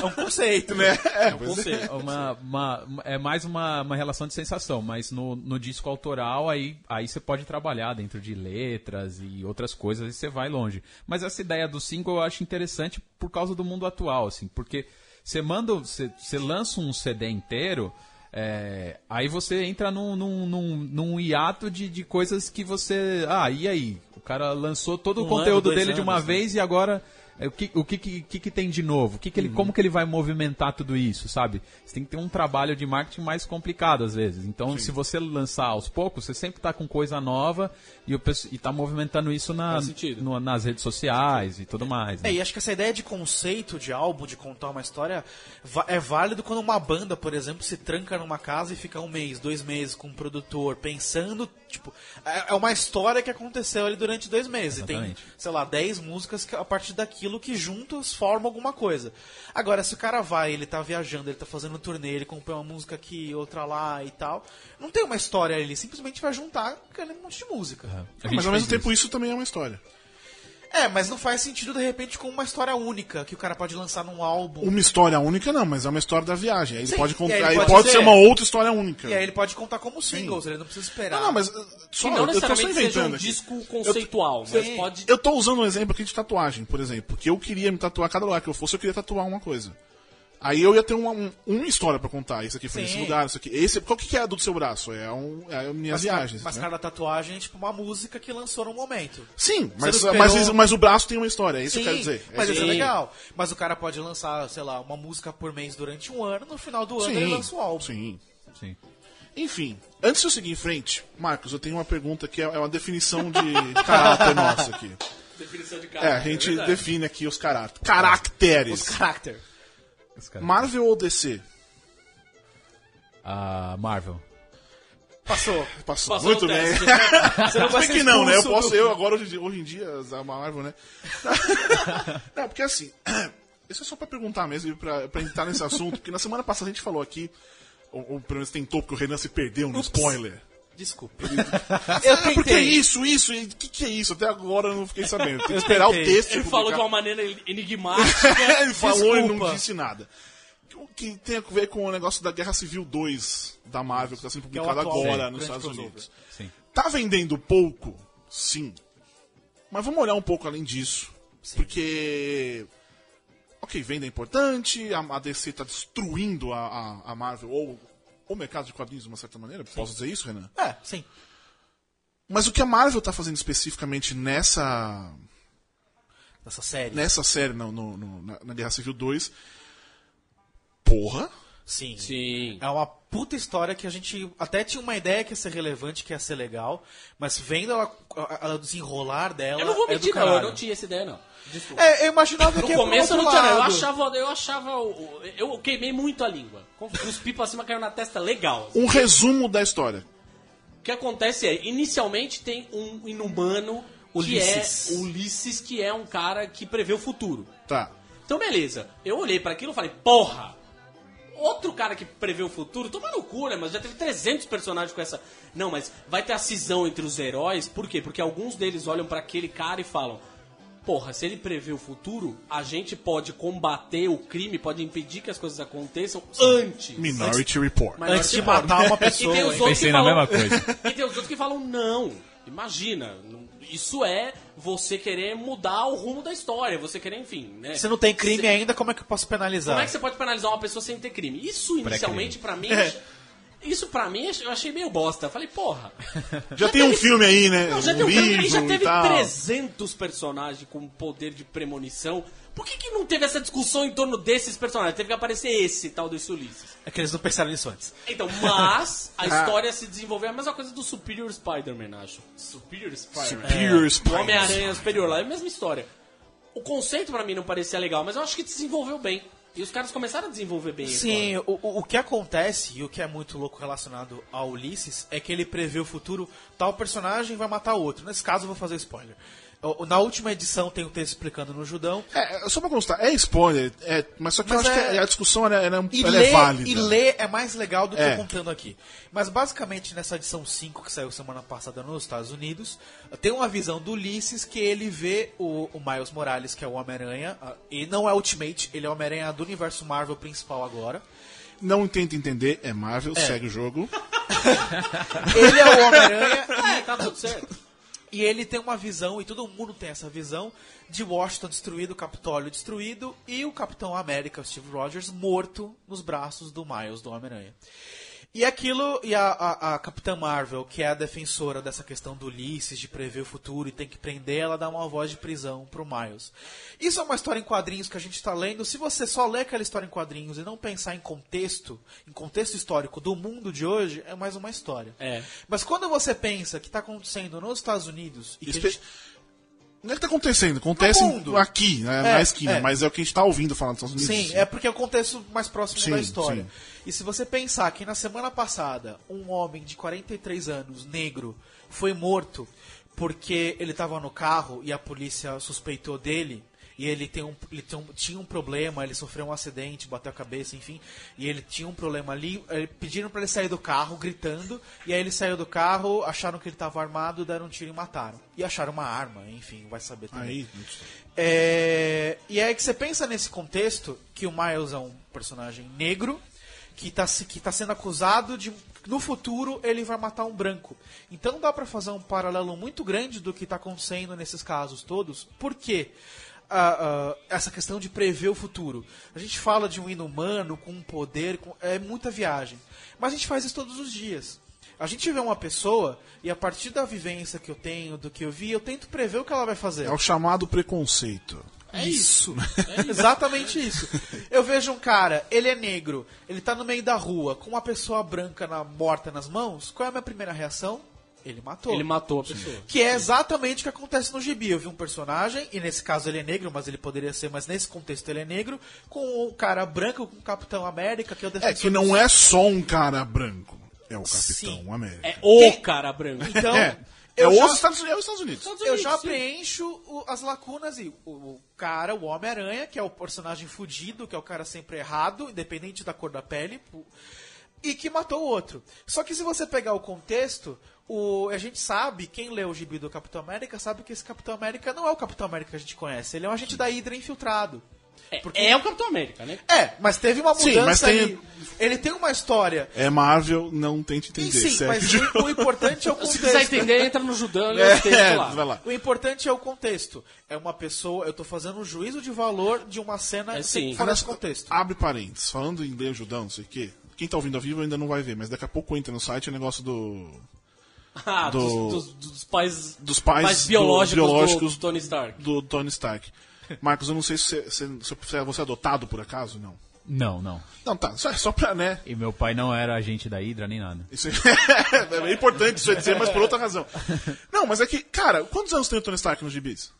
é um conceito, Né? É, Não pois é. sei. uma, uma- é mais uma, uma relação de sensação, mas no, no disco autoral aí, aí você pode trabalhar dentro de letras e outras coisas e você vai longe. Mas essa ideia do single eu acho interessante por causa do mundo atual, assim, porque você manda, você, você lança um CD inteiro, é, aí você entra num, num, num, num hiato de, de coisas que você. Ah, e aí? O cara lançou todo o Um conteúdo ano, dele de uma anos, né? vez e agora o que, o que, que, que tem de novo? O que que ele, Como que ele vai movimentar tudo isso, sabe? Você tem que ter um trabalho de marketing mais complicado às vezes. Então, se você lançar aos poucos, você sempre está com coisa nova e, o pesso- e tá movimentando isso na, no- nas redes sociais e tudo mais. né? É, e acho que essa ideia de conceito de álbum, de contar uma história, é válido quando uma banda, por exemplo, se tranca numa casa e fica um mês, dois meses com um produtor, pensando, tipo, é é uma história que aconteceu ali durante dois meses. E tem, Exatamente. sei lá, dez músicas que, a partir daquilo que juntos formam alguma coisa. Agora, se o cara vai, ele tá viajando, ele tá fazendo um turnê, ele compra uma música aqui, outra lá e tal, não tem uma história ali, simplesmente vai juntar aquele monte de música. A Mas ao mesmo fez tempo isso também é uma história. É, mas não faz sentido de repente com uma história única que o cara pode lançar num álbum. Uma história única não, mas é uma história da viagem. Aí ele Sim, pode e contar, aí aí pode pode, ser- uma outra história única. E aí ele pode contar como singles, ele não precisa esperar. Não, não, mas uh, só, Que não eu tô só necessariamente seja inventando um aqui. disco conceitual, mas Sim. pode. Eu tô usando um exemplo aqui de tatuagem, por exemplo, porque eu queria me tatuar cada lugar que eu fosse, eu queria tatuar uma coisa. Aí eu ia ter uma, um- uma história pra contar. Isso aqui foi nesse Sim. lugar, isso aqui. Esse, qual que é a do seu braço? É, um, é as minhas mas, viagens. Mas né? cada tatuagem é tipo uma música que lançou no momento. Sim, mas, não mas, esperou- mas o braço tem uma história, é isso Sim, que eu quero dizer. mas é, isso é Sim. legal. Mas o cara pode lançar, sei lá, uma música por mês durante um ano, no final do ano ele lança um álbum. sim. Sim. Enfim, antes de eu seguir em frente, Marcos, eu tenho uma pergunta que é é uma definição de caráter nosso aqui. Definição de É, cara. a gente verdade. define aqui os caráter, caracteres. Os caras- Marvel ou DC? A Marvel. Passou. Passou. Passou Muito bem. Você não vai ser que não, né? Eu posso, eu agora, hoje, em dia- hoje em dia, a Marvel, né? Não, porque assim, isso é só pra perguntar mesmo, e pra, pra entrar nesse assunto, porque na semana passada a gente falou aqui, ou, ou pelo menos tentou, porque o Renan se perdeu no spoiler. Desculpa. eu Ah, porque tentei. isso, isso, o que, que é isso? Até agora eu não fiquei sabendo. Tem que esperar o tentei. texto. Ele publicar. falou de uma maneira enigmática. ele falou e não disse nada. O que tem a ver com o negócio da Guerra Civil 2 da Marvel, que está sendo é publicado atual agora grande nos Estados. Unidos. Sim. Tá vendendo pouco? Sim. Mas vamos olhar um pouco além disso. Porque. Ok, venda é importante, a, a DC tá destruindo a, a, a Marvel, ou o mercado de quadrinhos de uma certa maneira. Posso dizer isso, Renan? É, sim. Mas o que a Marvel tá fazendo especificamente nessa, Nessa série. nessa série, no, no- no- na, na Guerra Civil 2, porra. Sim. Sim. É uma puta história que a gente até tinha uma ideia que ia ser relevante, que ia ser legal, mas vendo ela, ela desenrolar dela. Eu não vou é mentir, não. Eu não tinha essa ideia, não. Desculpa. É, eu imaginava No que ia pro começo eu não tinha, não. Eu achava. Eu achava. Eu queimei muito a língua. Cuspi pra cima, caiu na testa legal. Um resumo da história. O que acontece é, inicialmente tem um inumano Ulisses. que é Ulisses, que é um cara que prevê o futuro. Tá. Então, beleza. Eu olhei pra aquilo e falei, porra! Outro cara que prevê o futuro, toma no cu, né? Mas já teve 300 personagens com essa. Não, mas vai ter a cisão entre os heróis. Por quê? Porque alguns deles olham pra aquele cara e falam: Porra, se ele prevê o futuro, a gente pode combater o crime, pode impedir que as coisas aconteçam antes. Minority Report. Mas Antes de matar uma E tem pessoa. Pensei que na falam- mesma coisa. E tem os outros que falam, não, imagina, não- isso é você querer mudar o rumo da história, você querer, enfim, né? Se não tem crime ainda, como é que eu posso penalizar? Como é que você pode penalizar uma pessoa sem ter crime? Isso, inicialmente, pra mim, isso pra mim, eu achei meio bosta. Eu falei, porra, Já tem um filme aí, né? não, já um tem um filme, livro e já e teve tal. 300 personagens com poder de premonição. Por que, que não teve essa discussão em torno desses personagens? Teve que aparecer esse tal desse Ulisses. É que eles não pensaram nisso antes. Então, mas a história se desenvolveu a mesma coisa do Superior Spider-Man, acho. Superior Spider-Man. Superior O Spider-Man. Homem-Aranha Superior lá, é a mesma história. O conceito pra mim não parecia legal, mas eu acho que desenvolveu bem. E os caras começaram a desenvolver bem Sim, o, o- que acontece, e o que é muito louco relacionado a Ulisses, é que ele prevê o futuro, tal personagem vai matar outro. Nesse caso, eu vou fazer spoiler. Na última edição tem um texto explicando no Judão. É, só pra constar, é spoiler, é, mas só que Mas eu acho é- que a discussão ela, ela, E, ela ler, é válida. e ler é mais legal do que É. eu contando aqui. Mas basicamente nessa edição 5 que saiu semana passada nos Estados Unidos, tem uma visão do Ulisses que ele vê o, o Miles Morales, que é o Homem-Aranha, ah, e não é Ultimate, ele é o Homem-Aranha do universo Marvel principal agora. Não tenta entender, é Marvel, segue o jogo. Ele é o Homem-Aranha É, tá tudo certo. E ele tem uma visão, e todo mundo tem essa visão, de Washington destruído, Capitólio destruído e o Capitão América, Steve Rogers, morto nos braços do Miles, do Homem-Aranha. E aquilo, e a, a, a Capitã Marvel, que é a defensora dessa questão do Ulisses, de prever o futuro e tem que prender, ela dá uma voz de prisão pro Miles. Isso é uma história em quadrinhos que a gente está lendo. Se você só lê aquela história em quadrinhos e não pensar em contexto, em contexto histórico do mundo de hoje, é mais uma história. É. Mas quando você pensa que está acontecendo nos Estados Unidos e que a Espe- gente- Não é que tá acontecendo, acontece mundo. aqui, né, É, na esquina, é. mas é o que a gente tá ouvindo falar dos Estados Unidos. Sim, é porque é o contexto mais próximo Sim, da história. sim. E se você pensar que na semana passada um homem de 43 anos, negro, foi morto porque ele estava no carro e a polícia suspeitou dele. E ele, tem um, ele tem um- tinha um problema, ele sofreu um acidente, bateu a cabeça, enfim. E ele tinha um problema ali. eh, Pediram para ele sair do carro, gritando. E aí ele saiu do carro, acharam que ele estava armado, deram um tiro e mataram. E acharam uma arma, enfim, vai saber também. Aí, É, e aí que você pensa nesse contexto que o Miles é um personagem negro que está que tá sendo acusado de no futuro ele vai matar um branco. Então dá para fazer um paralelo muito grande do que está acontecendo nesses casos todos. Por quê? Ah, ah, essa questão de prever o futuro. A gente fala de um inumano com um poder, com- é muita viagem. Mas a gente faz isso todos os dias. A gente vê uma pessoa e a partir da vivência que eu tenho, do que eu vi, eu tento prever o que ela vai fazer. é o chamado preconceito. É isso. Exatamente isso. Eu vejo um cara, ele é negro, ele tá no meio da rua com uma pessoa branca na, morta nas mãos. Qual é a minha primeira reação? Ele matou. Ele matou a pessoa. Que é exatamente o que acontece no gibi. Eu vi um personagem, e nesse caso ele é negro, mas ele poderia ser, mas nesse contexto ele é negro, com um cara branco, com o Capitão América, que é o É defensor que não é só um cara branco, é o Capitão Sim. América. É o Quem- cara branco. Então, É, é eu os já- Estados, é os Estados Unidos. Estados eu Unidos, já sim. preencho o- as lacunas e o, o cara, o Homem-Aranha, que é o personagem fudido, que é o cara sempre errado, independente da cor da pele, e que matou o outro. Só que se você pegar o contexto, o, a gente sabe, quem lê o gibi do Capitão América sabe que esse Capitão América não é o Capitão América que a gente conhece, ele é um agente da Hydra infiltrado. É, Porque- é o Capitão América, né? É, mas teve uma Sim, mudança mas tem- ali. Ele tem uma história. É Marvel, não tente entender. sim, segue mas o o, o importante é o Se contexto. quiser entender, entra no Judão e É, eu texto lá. vai lá. O importante é o contexto. É uma pessoa, eu tô fazendo um juízo de valor de uma cena É, sem- sim. fora desse contexto. Abre parênteses. Falando em ler Judão, não sei o quê. Quem tá ouvindo ao vivo ainda não vai ver, mas daqui a pouco entra no site o negócio do. Ah, Do- dos, dos- dos pais, Dos pais do- biológicos, biológicos do Tony Stark. do Tony Stark. Marcos, eu não sei se você, se, se você é adotado por acaso, não. Não, não. Não, tá, só, só pra, né? E meu pai não era agente da Hydra nem nada. Isso é, é importante isso aí dizer, mas por outra razão. Não, mas é que, cara, quantos anos tem o Tony Stark nos gibis?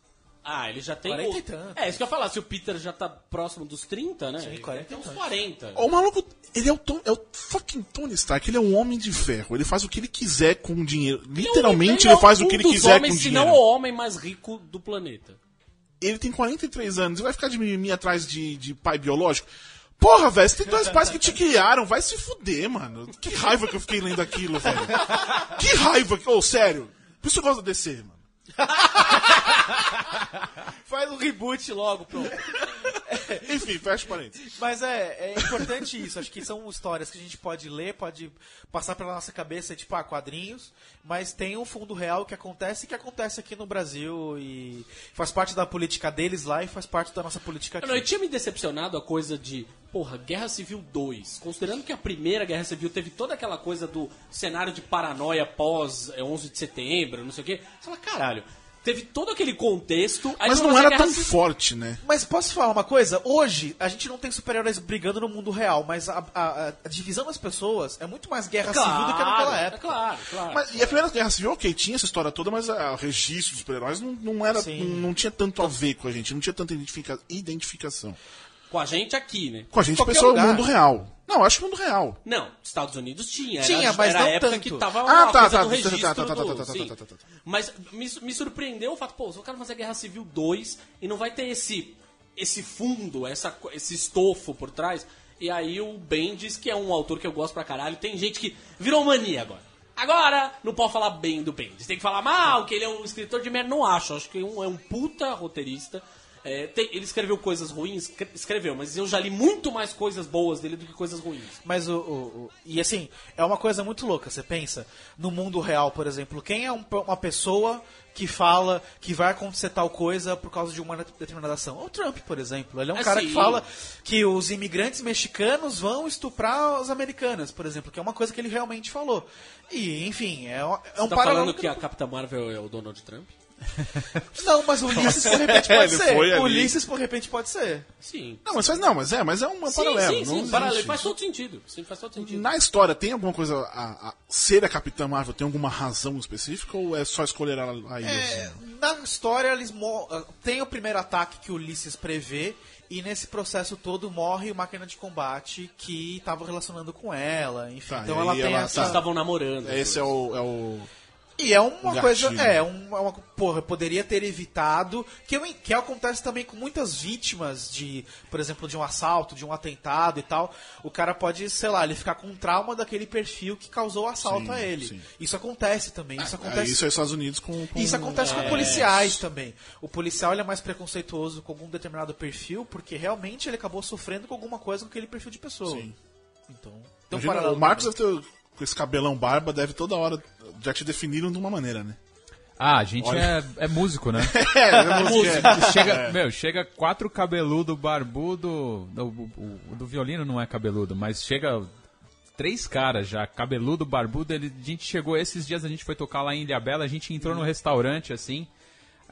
Ah, ele já tem. 40 o- e tanto. É, isso que eu ia falar, se o Peter já tá próximo dos 30, né? Sim, Ele 40 tem uns tanto. 40. O maluco, ele é o, Ton- é o fucking Tony Stark, ele é um homem de ferro, ele faz o que ele quiser com o dinheiro. Literalmente é ele faz o um que ele quiser homens, com o se dinheiro. não o homem mais rico do planeta. Ele tem 43 anos e vai ficar de mimimi atrás de, de pai biológico? Porra, velho, você tem dois pais que te criaram, vai se fuder, mano. Que raiva que eu fiquei lendo aquilo, velho. Que raiva, que- ô, sério. Por isso eu gosto da DC, mano. Faz um reboot logo, pronto. Enfim, fecha parênteses. Mas é, é importante isso. Acho que são histórias que a gente pode ler, pode passar pela nossa cabeça, tipo, ah, quadrinhos, mas tem um fundo real que acontece e que acontece aqui no Brasil e faz parte da política deles lá e faz parte da nossa política aqui. Não, eu tinha me decepcionado a coisa de, porra, Guerra Civil 2. Considerando que a primeira Guerra Civil teve toda aquela coisa do cenário de paranoia pós eh, 11 de setembro, não sei o quê. Você fala, caralho, teve todo aquele contexto. aí Mas não era tão forte, né? Mas posso falar uma coisa? Hoje, a gente não tem super-heróis brigando no mundo real, mas a, a- a divisão das pessoas é muito mais guerra civil do que naquela é época. claro, claro. Mas, e a Primeira Guerra Civil, ok, tinha essa história toda, mas o registro dos super-heróis não, não era. Não, não tinha tanto a ver com a gente, não tinha tanta identifica- identificação. Com a gente aqui, né? Com a gente, Qualquer pessoa, o lugar. mundo real. Não, acho que o mundo real. Não, Estados Unidos tinha. Era, Tinha, mas era não a época tanto. que tava Ah, tá, tá, do tá, tá, tá, tá, tá, tá, tá, tá, tá, tá. Mas me, me surpreendeu o fato, pô, eu quero fazer Guerra Civil 2 e não vai ter esse, esse fundo, essa, esse estofo por trás. E aí o Bendis, que é um autor que eu gosto pra caralho, tem gente que virou mania agora. Agora, não pode falar bem do Bendis. Tem que falar mal, que ele é um escritor de merda. Não acho. Acho que é um, é um puta roteirista. É, tem- ele escreveu coisas ruins, escre- escreveu, mas eu já li muito mais coisas boas dele do que coisas ruins. Mas o, o- o- E assim, é uma coisa muito louca. Você pensa, no mundo real, por exemplo, quem é um- uma pessoa que fala que vai acontecer tal coisa por causa de uma determinada ação? O Trump, por exemplo. Ele é um É, cara sim. que fala que os imigrantes mexicanos vão estuprar as americanas, por exemplo, que é uma coisa que ele realmente falou. E, enfim, é, um- é um tá paralelo falando que a Capitã Marvel é o Donald Trump? Não, mas o Ulisses, por repente, pode ser. foi O ali. Ulisses, por repente, pode ser. Sim. Não, mas faz, não, mas é, mas é um Sim, paralelo. sim, sim, não existe. paralelo. Faz todo sentido. Sim, faz todo sentido. Na história, tem alguma coisa a, a ser a Capitã Marvel? Tem alguma razão específica ou é só escolher ela aí? É, assim? na história, eles mo- ah, tem o primeiro ataque que o Ulisses prevê, e nesse processo todo morre o máquina de combate que estava relacionando com ela. Enfim, Tá, então e ela aí tem ela essa. Eles estavam namorando. Esse é o, é o. E é uma Um coisa. É, um, é uma. Porra, poderia ter evitado. Que, eu- que acontece também com muitas vítimas de, por exemplo, de um assalto, de um atentado e tal. O cara pode, sei lá, ele ficar com um trauma daquele perfil que causou o assalto Sim, a ele. sim. Isso acontece também. Isso É, acontece. isso é Estados Unidos com. com Isso acontece É. com policiais também. O policial ele é mais preconceituoso com algum determinado perfil porque realmente ele acabou sofrendo com alguma coisa com aquele perfil de pessoa. Sim. Então, Imagina, paralelo o Marcos deve ter, com esse cabelão barba, deve toda hora. Já te definiram de uma maneira, né? Ah, a gente é, é músico, né? É, é música. chega, meu, chega quatro cabeludo barbudo. O, o- o do violino não é cabeludo, mas chega três caras já, cabeludo, barbudo. Ele, a gente chegou esses dias, a gente foi tocar lá em Ilhabela, a gente entrou no restaurante assim.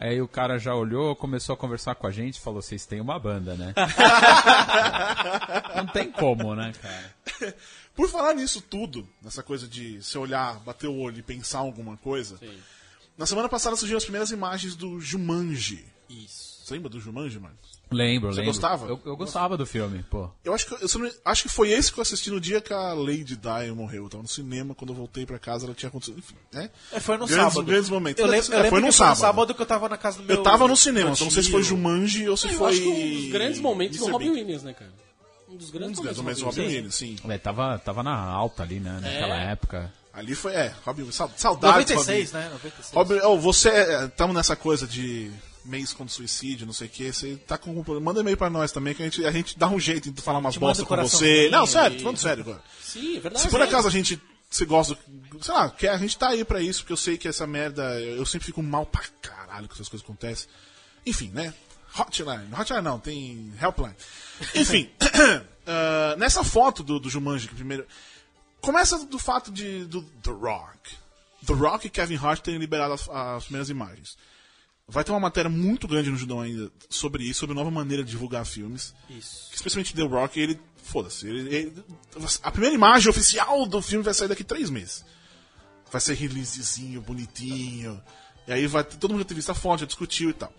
Aí o cara já olhou, começou a conversar com a gente, falou: vocês têm uma banda, né? não tem como, né, cara? Por falar nisso tudo, nessa coisa de se olhar, bater o olho e pensar alguma coisa, na semana passada surgiram as primeiras imagens do Jumanji. Isso. Você lembra do Jumanji, Marcos? Lembro, Você lembro. gostava? Eu, eu gostava do filme, pô. Eu acho que, eu acho que foi esse que eu assisti no dia que a Lady Di morreu. Eu tava no cinema, quando eu voltei pra casa ela tinha acontecido. Enfim, né? É, foi no grandes, sábado. Grandes momentos. Eu lembro, É, eu lembro foi no sábado. foi no sábado que eu tava na casa do meu Eu tava no cinema, então não sei se foi. Jumanji ou se Eu foi. acho que um dos grandes momentos do Mr. Robin Bean. Williams, né, cara? Um dos Um grandes dos grandes momentos do Robin Williams, sim. É, tava, tava na alta ali, né? Naquela É. época. Ali foi, é, Robin Saudades, 96, Robin. né? 96. Robin, oh, você, estamos nessa coisa de mês contra suicídio, não sei o que, você tá com manda e-mail pra nós também que a gente, a gente dá um jeito de falar umas bosta com você. Não, sério, tô falando sério agora. Sim, é verdade. Se por é. acaso a gente você gosta, do- sei lá, quer, a gente tá aí pra isso, porque eu sei que essa merda, eu, eu sempre fico mal pra caralho que essas coisas acontecem. Enfim, né? Hotline, hotline não, tem helpline. Enfim, ah, nessa foto do, do Jumanji, que primeiro, começa do fato de do The Rock. The Rock e Kevin Hart terem liberado as, as primeiras imagens. Vai ter uma matéria muito grande no Judão ainda sobre isso, sobre nova maneira de divulgar filmes. Isso. Especialmente The Rock, ele. Foda-se. Ele, ele- a primeira imagem oficial do filme vai sair daqui três meses. Vai ser releasezinho, bonitinho. E aí vai todo mundo já ter visto a foto, já discutiu e tal.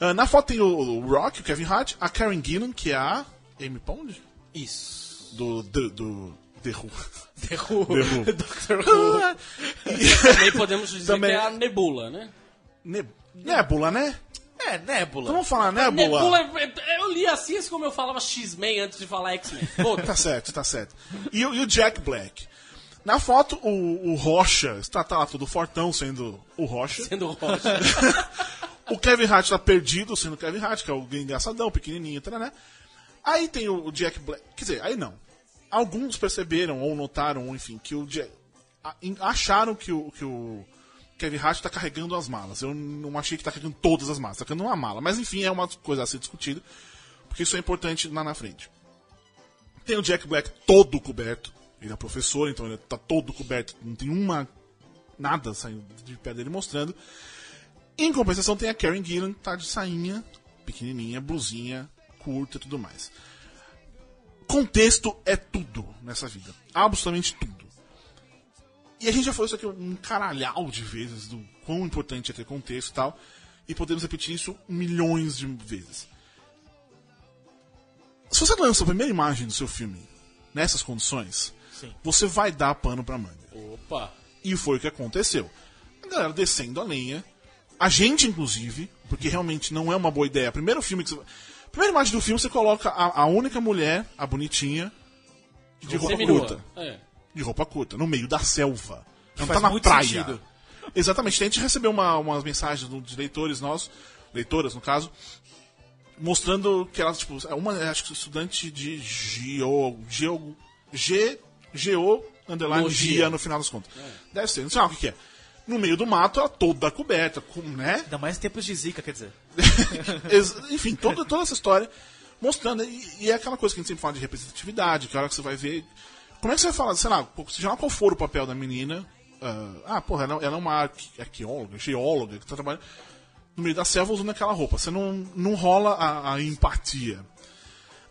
Ah, na foto tem o, o Rock, o Kevin Hart, a Karen Gillan, que é a Amy Pond, Isso. do, do, do The Who. The Who. The Who. Dr. Who. Também podemos dizer Também- que é a Nebula, né? Ne- Nebula, né? É, Nebula. Então vamos falar Nebula. Nebula, é- eu li assim, assim como eu falava X-Men antes de falar X-Men. Tá certo, tá certo. E, o- e o Jack Black. Na foto, o, o Rocha está tá lá todo fortão, sendo o Rocha. sendo rocha. O Kevin Hart tá perdido, sendo Kevin Hart, que é o engraçadão, pequenininho, tá, né? Aí tem o, Jack Black. Quer dizer, aí não. Alguns perceberam, ou notaram, enfim, que o Jack. acharam que o, que o Kevin Hart tá carregando as malas. Eu não achei que tá carregando todas as malas, tá carregando uma mala. Mas enfim, é uma coisa a ser discutida, porque isso é importante lá na frente. Tem o Jack Black todo coberto. Ele é professor, então ele tá todo coberto. Não tem uma. nada saindo de pé dele mostrando. Em compensação, tem a Karen Gillan, que tá de sainha, pequenininha, blusinha, curta e tudo mais. Contexto é tudo nessa vida. Absolutamente tudo. E a gente já falou isso aqui um caralhau de vezes, do quão importante é ter contexto e tal. E podemos repetir isso milhões de vezes. Se você lança a primeira imagem do seu filme nessas condições, Sim. você vai dar pano pra manga. Opa. E foi o que aconteceu. A galera descendo a lenha. A gente, inclusive, porque realmente não é uma boa ideia. Primeiro filme que você. Primeira imagem do filme, você coloca a, a única mulher, a bonitinha, de roupa Seminua. curta. É. De roupa curta, no meio da selva. Não Faz tá na praia. sentido. Exatamente. A gente recebeu uma, umas mensagens de leitores nossos, leitoras no caso, mostrando que ela, tipo, é uma, é, acho que estudante de Geo. Geo. G. Geo, underline. Gia no final das contas. Deve ser, não sei lá o que, que é. No meio do mato, ela toda coberta, com, né? Ainda mais em tempos de zica, quer dizer. Enfim, toda, toda essa história mostrando. E, e é aquela coisa que a gente sempre fala de representatividade, que a hora que você vai ver. Como é que você vai falar, sei lá, seja lá qual for o papel da menina. ah, ah, porra, ela, ela é uma arque- arqueóloga, geóloga, que tá trabalhando no meio da selva usando aquela roupa. Você não, não rola a, a empatia.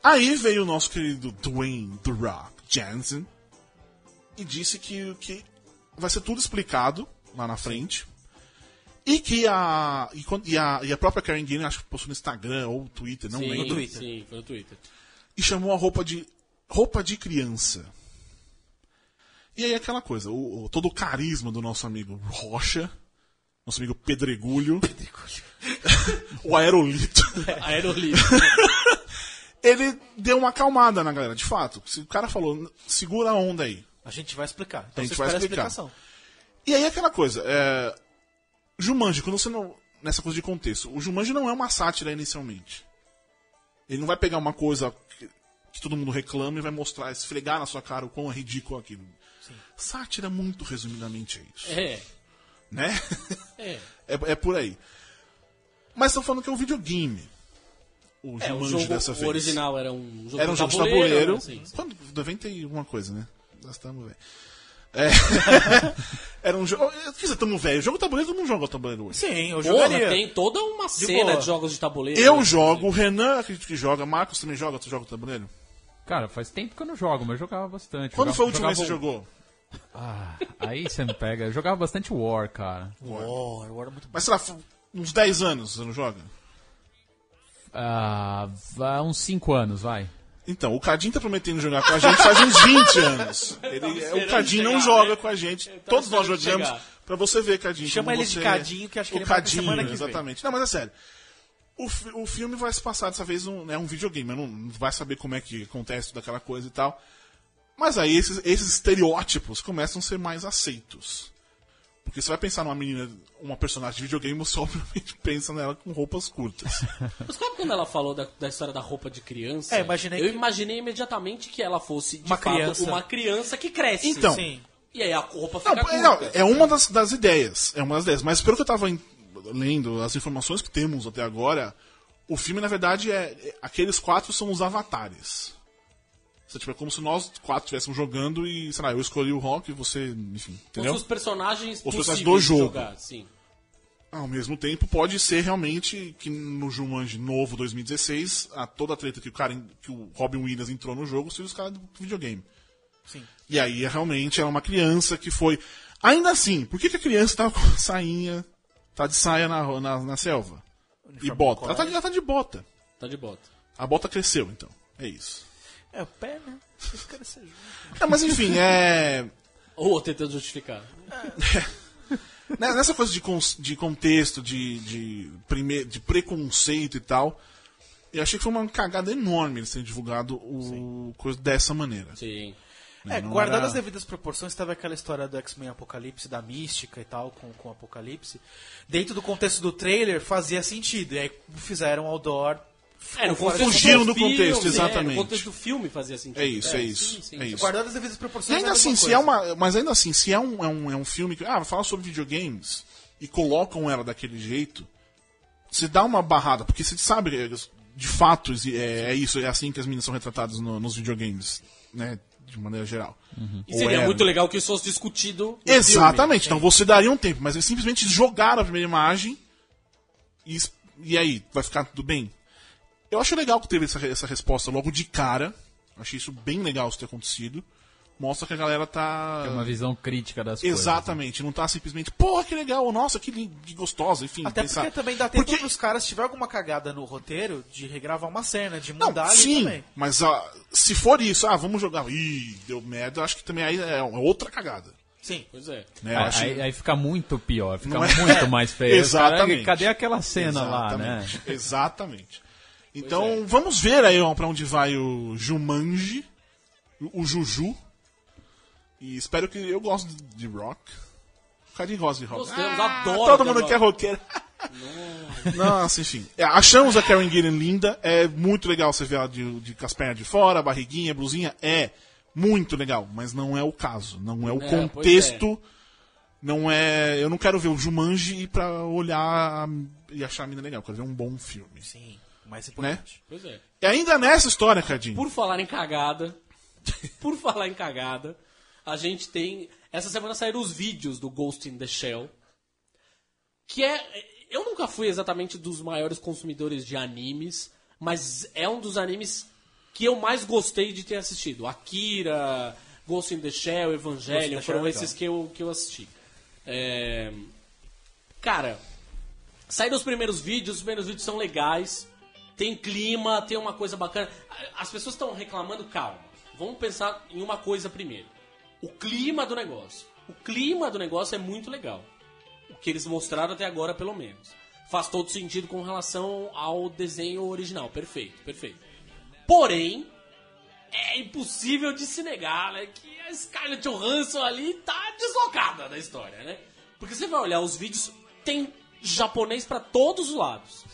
Aí veio o nosso querido Dwayne The Rock Johnson e disse que, que vai ser tudo explicado lá na frente. E que a. E, quando- e a, e a própria Karen Gillan, acho que postou no Instagram ou Twitter, não sim, lembro. Twitter. Sim, foi no Twitter. E chamou a roupa de. roupa de criança. E aí aquela coisa, o, o- todo o carisma do nosso amigo Rocha, nosso amigo Pedregulho, o Aerolito, Aerolito. ele deu uma acalmada na galera, de fato. O cara falou, segura a onda aí. A gente vai explicar. Então A gente você vai espera a explicar. explicação. E aí aquela coisa, é... Jumanji, quando você não. Nessa coisa de contexto, o Jumanji não é uma sátira inicialmente. Ele não vai pegar uma coisa que, que todo mundo reclama e vai mostrar, esfregar na sua cara o quão é ridículo aquilo. Sátira, muito resumidamente, é isso. É. Né? É. É, é por aí. Mas estão falando que é um videogame. O É, o Jumanji jogo dessa o vez. original era um jogo Era um de jogo de tabuleiro. tabuleiro. né? Sim, sim. Quando? 90 alguma coisa, né? Nós estamos velho. É. Era um jogo. Quer dizer, estamos velho. Jogo de tabuleiro, todo mundo joga tabuleiro hoje. Sim, eu Porra, jogaria. tem toda uma cena boa. de jogos de tabuleiro. Eu né? jogo, o Renan acredito que joga, Marcos também joga, tu joga tabuleiro? Cara, faz tempo que eu não jogo, mas eu jogava bastante. Quando Jogava- foi a última vez que você jogou? Ah, aí você me pega. Eu jogava bastante War, cara. War, War é muito bom. Mas sei lá, f- uns 10 anos você não joga? Ah, vai uns 5 anos, vai. Então, o Cadinho tá prometendo jogar com a gente faz uns 20 anos. Ele, o esperando Cadinho não joga né? com a gente. Todos nós jogamos. Pra você ver, Cadinho. Chama ele de você- Cadinho, que acho que o ele vai Cadinho, semana que vem. exatamente. Não, mas é sério. O, fi- o filme vai se passar dessa vez um, é um videogame. Eu não, não vai saber como é que acontece toda aquela coisa e tal. Mas aí esses, esses estereótipos começam a ser mais aceitos. Porque você vai pensar numa menina, uma personagem de videogame, você obviamente pensa nela com roupas curtas. Mas sabe quando ela falou da, da história da roupa de criança? É, imaginei Eu que- imaginei imediatamente que ela fosse, de Uma fato, criança. uma criança que cresce. Então, Sim. E aí a roupa Não, fica é, não, curta. é uma das, das ideias. É uma das ideias. Mas pelo que eu tava lendo, as informações que temos até agora, o filme, na verdade, é. é- aqueles quatro são os avatares. Tipo, é como se nós quatro estivéssemos jogando e, sei lá, eu escolhi o Rock e você, enfim, entendeu? os personagens Os personagens possíveis do jogo. jogar, sim. Ao mesmo tempo, pode ser realmente que no Jumanji novo 2016, a toda a treta que o cara que o Robin Williams entrou no jogo seja os caras do videogame. Sim. E aí é realmente é uma criança que foi. Ainda assim, por que, que a criança tava com sainha, tá de saia na, na, na selva? E Uniforme bota. Ela tá, ela tá de bota. Tá de bota. A bota cresceu, então. É isso. É o pé, né? Esse cara seja. É, mas enfim, é. Ou tentando justificar. Né, Nessa coisa de, cons- de contexto, de, de, prime- de preconceito e tal, eu achei que foi uma cagada enorme eles terem divulgado o coisa dessa maneira. Sim. É, Não guardado era- as devidas proporções, teve aquela história do X-Men Apocalipse, da mística e tal, com, com o Apocalipse. Dentro do contexto do trailer, fazia sentido. E aí fizeram outdoor. É, Fugiram do do contexto, filme, exatamente. É, no contexto do filme fazia sentido. É isso, é isso, é isso. Guardado as devidas E proporções. ainda é assim, se coisa. é uma. Mas ainda assim, se é um, é um, é um filme que. Ah, vai falar sobre videogames e colocam ela daquele jeito, você dá uma barrada, porque você sabe, é, de fato, é, é isso, é assim que as meninas são retratadas no- nos videogames, né? De maneira geral. E Ou seria era. muito legal que isso fosse discutido. no Exatamente, então você daria um tempo, mas eles simplesmente jogaram a primeira imagem e, e aí, vai ficar tudo bem? Eu acho legal que teve essa, essa resposta logo de cara. Achei isso bem legal isso ter acontecido. Mostra que a galera tá. Tem uma visão crítica das coisas. Exatamente, não tá simplesmente, porra, que legal, nossa, que, que gostosa, enfim. Até pensar. porque também dá tempo Porque- pros caras, se tiver alguma cagada no roteiro, de regravar uma cena, de Não, mudar ali sim, também. mas ah, se for isso, ah, vamos jogar, ih, deu merda, eu acho que também aí é outra cagada. Sim. Pois é. Né? Aí, acho- aí- aí fica muito pior, fica Não é? muito mais feio. Exatamente. Cara, cadê aquela cena lá, né? Exatamente, Então, vamos ver aí ó, pra onde vai o Jumanji, o Juju. E espero que. Eu gosto de- rock. O Cadinho gosta de rock. Gostamos, Ah, adoro Todo mundo Rock. quer roqueiro. Nossa, enfim. É, achamos a Karen Gillan linda. É muito legal você ver ela de, de, com as pernas de fora, barriguinha, blusinha. É muito legal, mas não é o caso. Não é o É, contexto. Não é. Eu não quero ver o Jumanji pra olhar e achar a mina legal. Eu quero ver um bom filme. Sim. O mais importante. Pois é. E ainda nessa história, Cadinho. Por falar em cagada, por falar em cagada, a gente tem. Essa semana saíram os vídeos do Ghost in the Shell. Que é. Eu nunca fui exatamente dos maiores consumidores de animes, mas é um dos animes que eu mais gostei de ter assistido. Akira, Ghost in the Shell, Evangelion, Shell foram é esses que eu, que eu assisti. É, Cara, saíram os primeiros vídeos, os primeiros vídeos são legais, tem clima, tem uma coisa bacana. As pessoas estão reclamando, calma. Vamos pensar em uma coisa primeiro. O clima do negócio. O clima do negócio é muito legal. O que eles mostraram até agora, pelo menos. Faz todo sentido com relação ao desenho original. Perfeito, perfeito. Porém, é impossível de se negar, né? Que a Scarlett Johansson ali tá deslocada da história, né? Porque você vai olhar os vídeos, tem japonês pra todos os lados.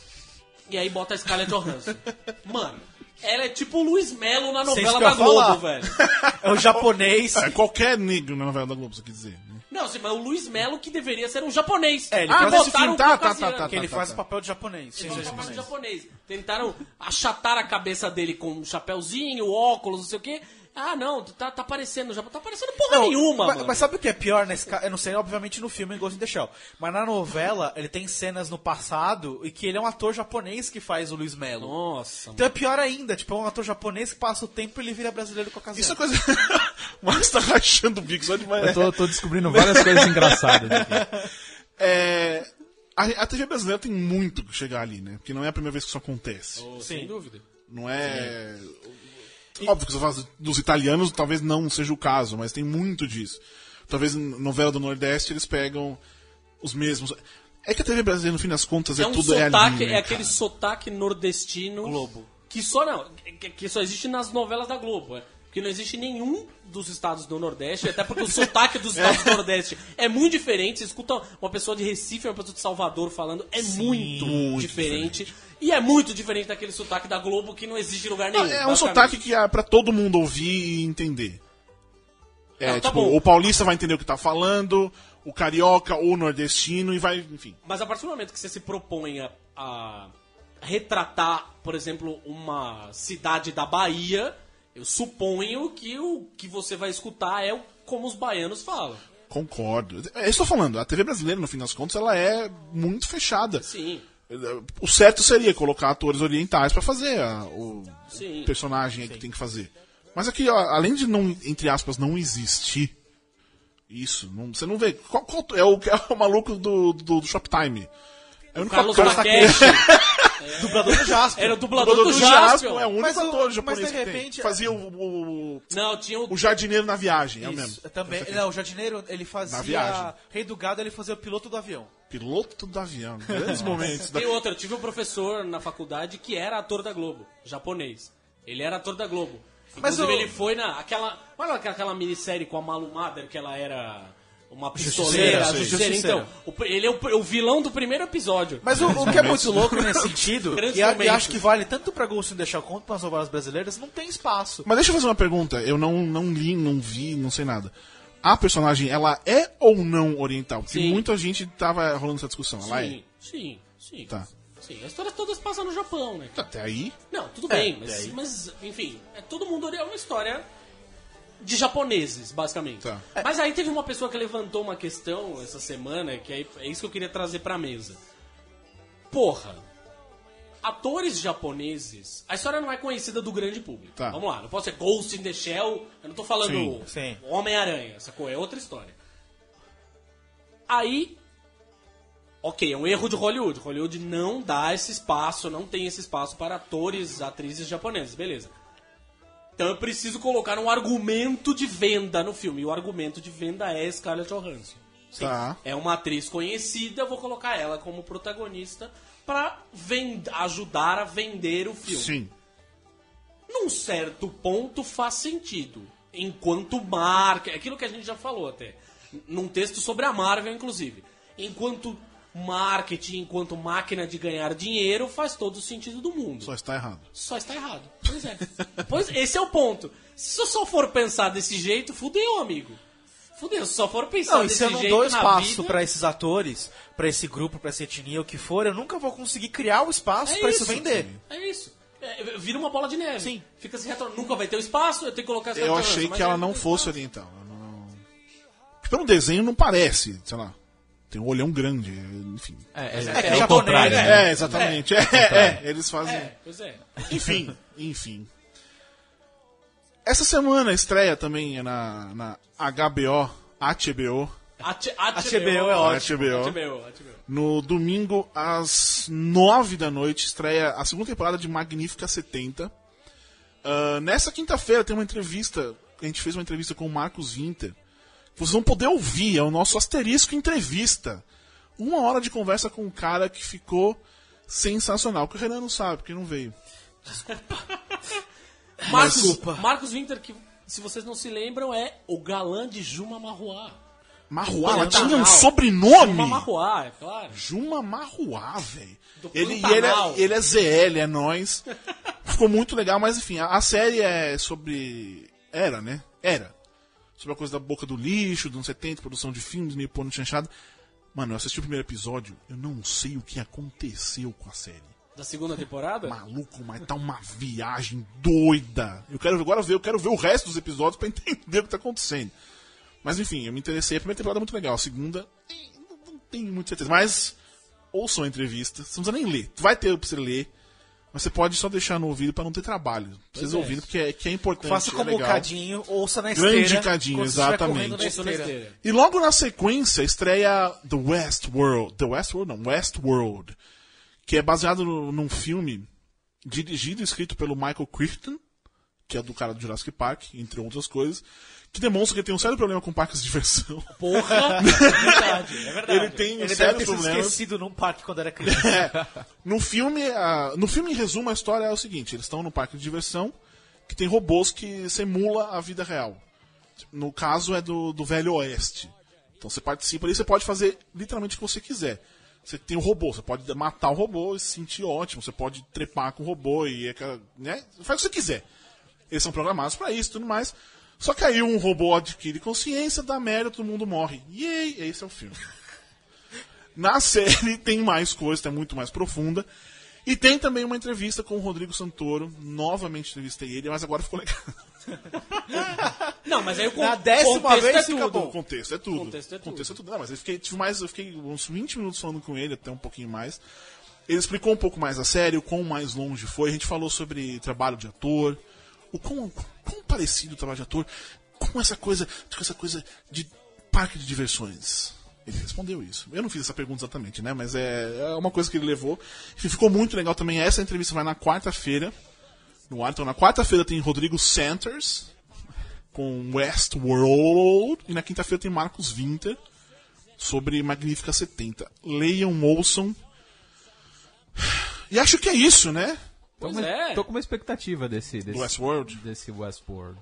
E aí bota a Scarlett Johansson. Mano, ela é tipo o Luiz Melo na novela da ia falar. Globo, velho. É o japonês. É qualquer negro na novela da Globo, você quer dizer. Né? Não, sim, mas o Luiz Melo que deveria ser um japonês. É, ele Ah, faz nesse botaram filme, um tá, tá, caucasiano. tá, tá, que ele tá, faz tá. o papel de japonês. Sim, Ele sim, faz papel de japonês. japonês. Tentaram achatar a cabeça dele com um chapéuzinho, óculos, não sei o quê. Ah, não, tá, tá parecendo Japão. Tá parecendo porra Não, nenhuma, mas, mano. mas sabe o que é pior nesse caso? Eu não sei, obviamente, no filme Ghost in the Shell. Mas na novela, ele tem cenas no passado e que ele é um ator japonês que faz o Luiz Melo. Nossa, Então é pior ainda, tipo, é um ator japonês que passa o tempo e ele vira brasileiro com ocasião. Isso é coisa. o Marcos tá rachando o bico só de Eu tô, tô descobrindo várias coisas engraçadas aqui. É, a, a TV brasileira tem muito que chegar ali, né? Porque não é a primeira vez que isso acontece. Oh, sem dúvida. Não é. Óbvio que se eu falo dos italianos, talvez não seja o caso, mas tem muito disso. Talvez em novela do Nordeste eles pegam os mesmos. É que a TV brasileira, no fim das contas, é, É um tudo é sotaque, né, é aquele cara? sotaque nordestino. Globo. Que só não. Que, que só existe nas novelas da Globo. Porque não existe nenhum dos estados do Nordeste, até porque o sotaque dos estados do Nordeste é muito diferente. Você escuta uma pessoa de Recife e uma pessoa de Salvador falando, é muito, muito diferente. E é muito diferente daquele sotaque da Globo que não existe em lugar nenhum. É um sotaque que é pra todo mundo ouvir e entender. É, Não, tá tipo, o paulista vai entender o que tá falando, o carioca ou o nordestino e vai, enfim. Mas a partir do momento que você se propõe a, a retratar, por exemplo, uma cidade da Bahia, eu suponho que o que você vai escutar é como os baianos falam. Concordo. É isso que eu tô falando. A TV brasileira, no fim das contas, ela é muito fechada. Sim, O certo seria colocar atores orientais pra fazer a- o sim. personagem aí que tem que fazer. Mas aqui, ó, além de não, entre aspas, não existir isso, não- você não vê. Qual, qual- é, o, é o maluco do, do, do Shoptime. É o único Carlos ator- Takeshi Dublador do Jasper. era o dublador dublador do do Jaspion. é o único Mas o- ator mas japonês de que tem. repente- Fazia o, o, Não, tinha o... o jardineiro na viagem, é o Isso, mesmo. Também, não, o jardineiro, ele fazia. Na viagem. Rei do Gado, ele fazia o piloto do avião. Piloto do avião. Grandes momentos. Da... Tem outra, eu tive um professor na faculdade que era ator da Globo, japonês. Ele era ator da Globo. Mas Inclusive, o- ele foi na. Aquela, olha aquela, aquela minissérie com a Malu Mader, que ela era uma pistoleira. justiceira. Justiceira. Então, o ele é o, o vilão do primeiro episódio. Mas o, o que é muito louco nesse sentido, e, a- e acho que vale tanto pra Ghost in the Shell quanto para as novelas brasileiras, não tem espaço. Mas deixa eu fazer uma pergunta. Eu não, não li, não vi, não sei nada. A personagem, ela é ou não oriental? Porque Sim. muita gente tava rolando essa discussão. Ela sim, sim, sim. Tá. Sim, as histórias todas passam no Japão, né? é? Até aí. Não, tudo É, bem, mas, mas, enfim, é, todo mundo é uma história de japoneses, basicamente. Tá. Mas aí teve uma pessoa que levantou uma questão essa semana, que é, é isso que eu queria trazer pra mesa. Porra, atores japoneses, a história não é conhecida do grande público. Tá. Vamos lá, não pode ser Ghost in the Shell, eu não tô falando. Homem-Aranha, sacou? É outra história. Aí, ok, é um erro de Hollywood. Hollywood não dá esse espaço, não tem esse espaço para atores, atrizes japoneses, beleza. Então eu preciso colocar um argumento de venda no filme. E o argumento de venda é Scarlett Johansson. Sim, Tá. É uma atriz conhecida, vou colocar ela como protagonista para ajudar a vender o filme Sim. num certo ponto faz sentido. Enquanto marca, é aquilo que a gente já falou até, num texto sobre a Marvel, inclusive. Enquanto marketing, enquanto máquina de ganhar dinheiro, faz todo o sentido do mundo. Só está errado. Só está errado. Pois é. pois esse é o ponto. Se eu só for pensar desse jeito, fudeu, amigo. Fudeu. Se só for pensar Não, e desse se eu não jeito dou espaço vida, pra esses atores, pra esse grupo, pra essa etnia, o que for, eu nunca vou conseguir criar o espaço É pra isso vender. É isso. É, vira uma bola de neve. Sim. Fica se retornando. Nunca vai ter o espaço, eu tenho que colocar essa Eu achei mas que ela aí não fosse espaço. oriental. Eu não- Pelo desenho não parece, sei lá. Tem um olhão grande, enfim. É, é, É, é, o japonês, contrário, né? né? É, exatamente. É, é, eles fazem. É, pois é. Enfim, enfim. Essa semana estreia também na, na HBO, HBO, HBO é ótimo. HBO. No domingo às nove da noite, estreia a segunda temporada de Magnífica 70. Ah, nessa quinta-feira tem uma entrevista, a gente fez uma entrevista com o Marcos Winter. Vocês vão poder ouvir, é o nosso asterisco entrevista. Uma hora de conversa com um cara que ficou sensacional, que o Renan não sabe, porque não veio. Marcos, Desculpa. Marcos Winter, que se vocês não se lembram, é o galã de Juma Marruá. Marruá, ela Pantanal. tinha um sobrenome. Juma Marruá, é claro. Juma Marruá, velho. Ele, e ele, é, ele é ZL, é nós. Ficou muito legal, mas enfim, a, a série é sobre. Era, né? Era. Sobre a coisa da boca do lixo, dos anos 70, produção de filmes, meio pôr no chanchado. Mano, eu assisti o primeiro episódio, eu não sei o que aconteceu com a série. Da segunda temporada? Maluco, mas tá uma viagem doida. Eu quero agora ver, eu quero ver o resto dos episódios pra entender o que tá acontecendo. Mas enfim, eu me interessei. A primeira temporada é muito legal, a segunda eh, não, não tenho muita certeza. Mas ouçam a entrevista, você não precisa nem ler. Vai ter pra você ler, mas você pode só deixar no ouvido pra não ter trabalho. Precisa é. ouvindo porque é, que é importante. Faça é como o legal. Cadinho, ouça na Grande esteira. Cadinho, você estiver exatamente. esteira. esteira. E logo na sequência estreia The Westworld. The Westworld não, Westworld. Que é baseado no- num filme dirigido e escrito pelo Michael Crichton, que é do cara do Jurassic Park, entre outras coisas, que demonstra que ele tem um sério problema com parques de diversão. Porra! é verdade, é verdade. Ele tem um Ele sério problema. esquecido num parque quando era criança. No filme, a- no filme, em resumo, a história é o seguinte: eles estão no parque de diversão que tem robôs que simula a vida real. No caso é do, do Velho Oeste. Então você participa ali, você pode fazer literalmente o que você quiser. Você tem o robô, você pode matar o robô e se sentir ótimo, você pode trepar com o robô e é né? faz o que você quiser. Eles são programados pra isso e tudo mais. Só que aí um robô adquire consciência, dá merda, todo mundo morre. Yay! Esse é o filme. Na série tem mais coisa, é muito mais profunda. E tem também uma entrevista com o Rodrigo Santoro. Novamente entrevistei ele, mas agora ficou legal. Não, mas aí o con- Na décima contexto vez é fica tudo. bom. O contexto é tudo. Contexto é tudo. Não, mas eu fiquei, tive mais, eu fiquei uns 20 minutos falando com ele, até um pouquinho mais. Ele explicou um pouco mais a sério, o quão mais longe foi. A gente falou sobre trabalho de ator, o quão, quão parecido o trabalho de ator com essa coisa, com essa coisa de parque de diversões. Ele respondeu isso. Eu não fiz essa pergunta exatamente, né? Mas é, é uma coisa que ele levou. Enfim, ficou muito legal também. Essa entrevista vai na quarta-feira. No ar. Então, na quarta-feira tem Rodrigo Santers com Westworld. E na quinta-feira tem Marcos Winter sobre Magnífica 70. Leiam, ouçam. E acho que é isso, né? Pois tô, com- é. tô com uma expectativa desse, Do desse, Westworld. desse Westworld.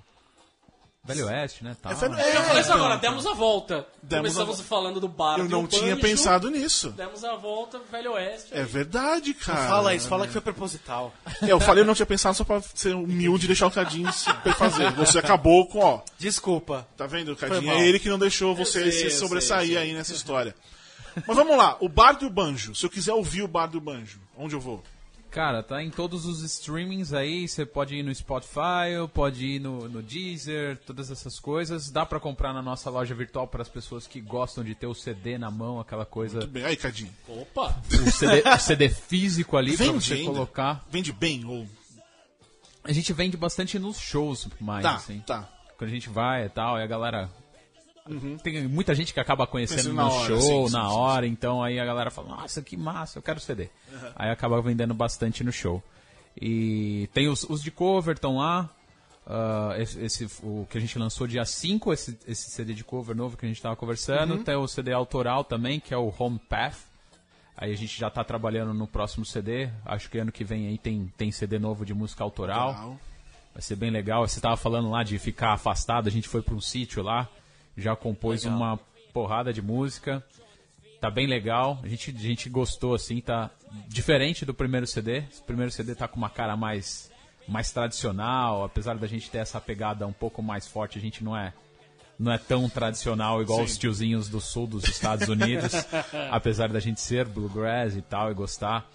Velho Oeste, né? Tal. É, velho- Eu falei isso agora, demos a volta. Demos Começamos a- falando do bar Eu do não tinha Banjo, pensado nisso. Demos a volta, Velho Oeste. É verdade, cara. Fala isso, fala que foi proposital. É, eu falei, eu não tinha pensado só pra ser humilde e deixar o Cadinho se fazer. Você acabou com, ó. Desculpa. Tá vendo, Cadinho? É ele que não deixou você sei, se sobressair sei, aí nessa história. Mas vamos lá, o Bar do Banjo. Se eu quiser ouvir o Bar do Banjo, onde eu vou? Cara, tá em todos os streamings aí. Você pode ir no Spotify, pode ir no, no Deezer, todas essas coisas. Dá pra comprar na nossa loja virtual para as pessoas que gostam de ter o CD na mão, aquela coisa. Tudo bem. Aí, Cadinho. Opa! O CD, o CD físico ali pra Vende você ainda? colocar. Vende bem ou... A gente vende bastante nos shows mais, Tá, assim. tá. Quando a gente vai e tal, e a galera. Tem muita gente que acaba conhecendo no hora, show, sim, sim, na sim, hora, então aí a galera fala, nossa, que massa, eu quero CD. Aí acaba vendendo bastante no show. E tem os, os de cover, estão lá. ah, esse, esse- o que a gente lançou dia 5, esse, esse CD de cover novo que a gente estava conversando. Uhum. Tem o CD autoral também, que é o Home Path. Aí a gente já está trabalhando no próximo CD. Acho que ano que vem aí tem, tem CD novo de música autoral. Vai ser bem legal. Você estava falando lá de ficar afastado, a gente foi para um sítio lá, já compôs uma porrada de música. Tá bem legal. A gente, a gente gostou, assim, tá diferente do primeiro CD. O primeiro CD tá com uma cara mais, mais tradicional, apesar da gente ter essa pegada um pouco mais forte, a gente não é não é tão tradicional igual os tiozinhos do sul dos Estados Unidos, apesar da gente ser bluegrass e tal e gostar.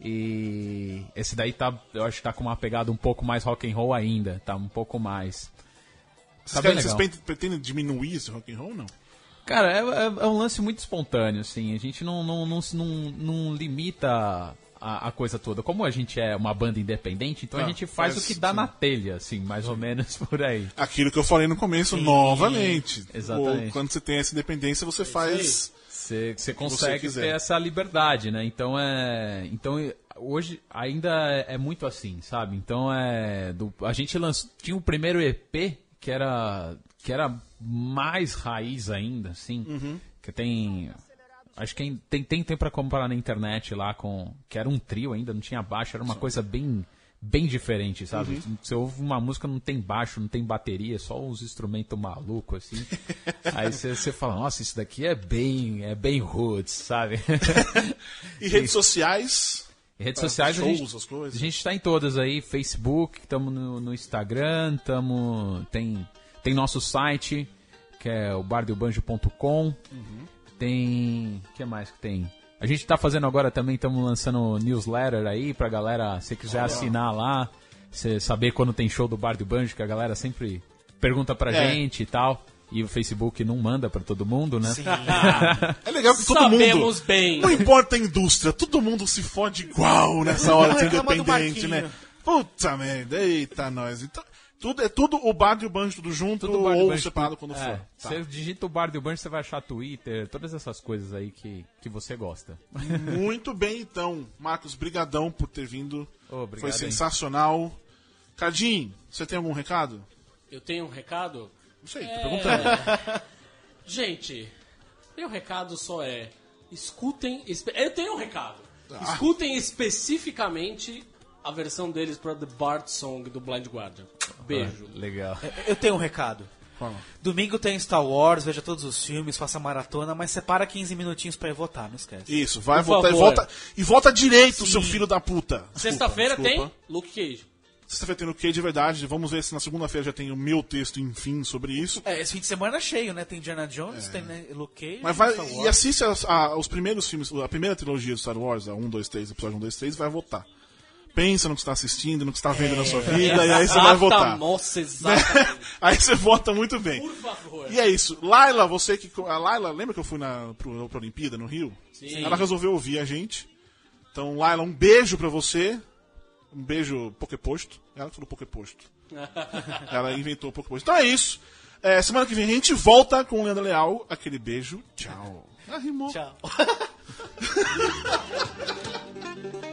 E esse daí tá, eu acho que tá com uma pegada um pouco mais rock and roll ainda, tá um pouco mais. Vocês, Tá bem vocês pretendem diminuir esse rock and roll ou não? Cara, é, é- é um lance muito espontâneo, assim. A gente não, não, não, não, não limita a, a coisa toda. Como a gente é uma banda independente, então Tá, a gente faz, faz- o que dá sim. na telha, assim, mais ou menos por aí. Aquilo que eu falei no começo, novamente. exatamente. O- Quando você tem essa independência, você faz... Você você você consegue quiser. ter essa liberdade, né? Então é. Então hoje ainda é, é muito assim, sabe? Então é. do- a gente lançou. Tinha o primeiro EP que era. que era mais raiz ainda, assim. Uhum. Que tem. Acho que tem, tem, tem pra comprar na internet lá com. Que era um trio ainda, não tinha baixo, era uma coisa bem. Bem diferente, sabe? Uhum. Você ouve uma música, não tem baixo, não tem bateria, só os instrumentos malucos, assim. Aí você você fala, nossa, isso daqui é bem, é bem roots, sabe? E redes sociais... Redes sociais a shows, gente, as coisas. a gente tá em todas aí, Facebook, estamos no, no Instagram, tamo, tem, tem nosso site, que é o bardeobanjo.com, tem, o que mais que tem? A gente tá fazendo agora também, estamos lançando newsletter aí pra galera, se quiser assinar lá, saber quando tem show do Bar do Banjo, que a galera sempre pergunta pra É. gente e tal. E o Facebook não manda pra todo mundo, né? É legal que todo Sabemos mundo... bem. Não importa a indústria, todo mundo se fode igual nessa hora de independente, né? Puta merda, eita nós. Então, tudo, é tudo o bar e o banjo tudo junto Tudo Bar ou Banjo, separado quando é, for. Tá. Você digita o Bar do Banjo, você vai achar Twitter, todas essas coisas aí que, que você gosta. Muito bem, então. Marcos, brigadão por ter vindo. Obrigado, Foi hein. sensacional. Cadinho, você tem algum recado? Eu tenho um recado? Não sei, tô É. perguntando. Gente, meu recado só é: escutem. espe- Eu tenho um recado. Ah. Escutem especificamente a versão deles para The Bard Song do Blind Guardian. Beijo. Legal. Eu tenho um recado. Domingo tem Star Wars, veja todos os filmes, faça maratona, mas separa 15 minutinhos pra ir votar, não esquece. Isso, vai Por votar e favor. volta, e volta direito, seu filho da puta. Sexta-feira tem Luke Cage. Sexta-feira tem no que de verdade. Vamos ver se na segunda-feira já tem o meu texto, enfim, sobre isso. É, esse fim de semana é cheio, né? Tem Indiana Jones, tem né, Luke Cage, Mas vai, e assiste as- a- os primeiros filmes, a primeira trilogia do Star Wars, a 1, 2, 3, episódio 1, 2, 3, vai votar. pensa no que está assistindo, no que está vendo na sua vida, e aí você vai votar. Nossa, exatamente. aí você vota muito bem. Por favor. E é isso. Laila, você que. A Laila, lembra que eu fui na, pro, pra Olimpíada no Rio? Sim. Ela resolveu ouvir a gente. Então, Laila, um beijo pra você. Um beijo Poképosto. Ela que falou Poképosto. Ela inventou o Poképosto. Então é isso. É, semana que vem a gente volta com o Leandro Leal. Aquele beijo. Tchau. Ah, rimou. Tchau.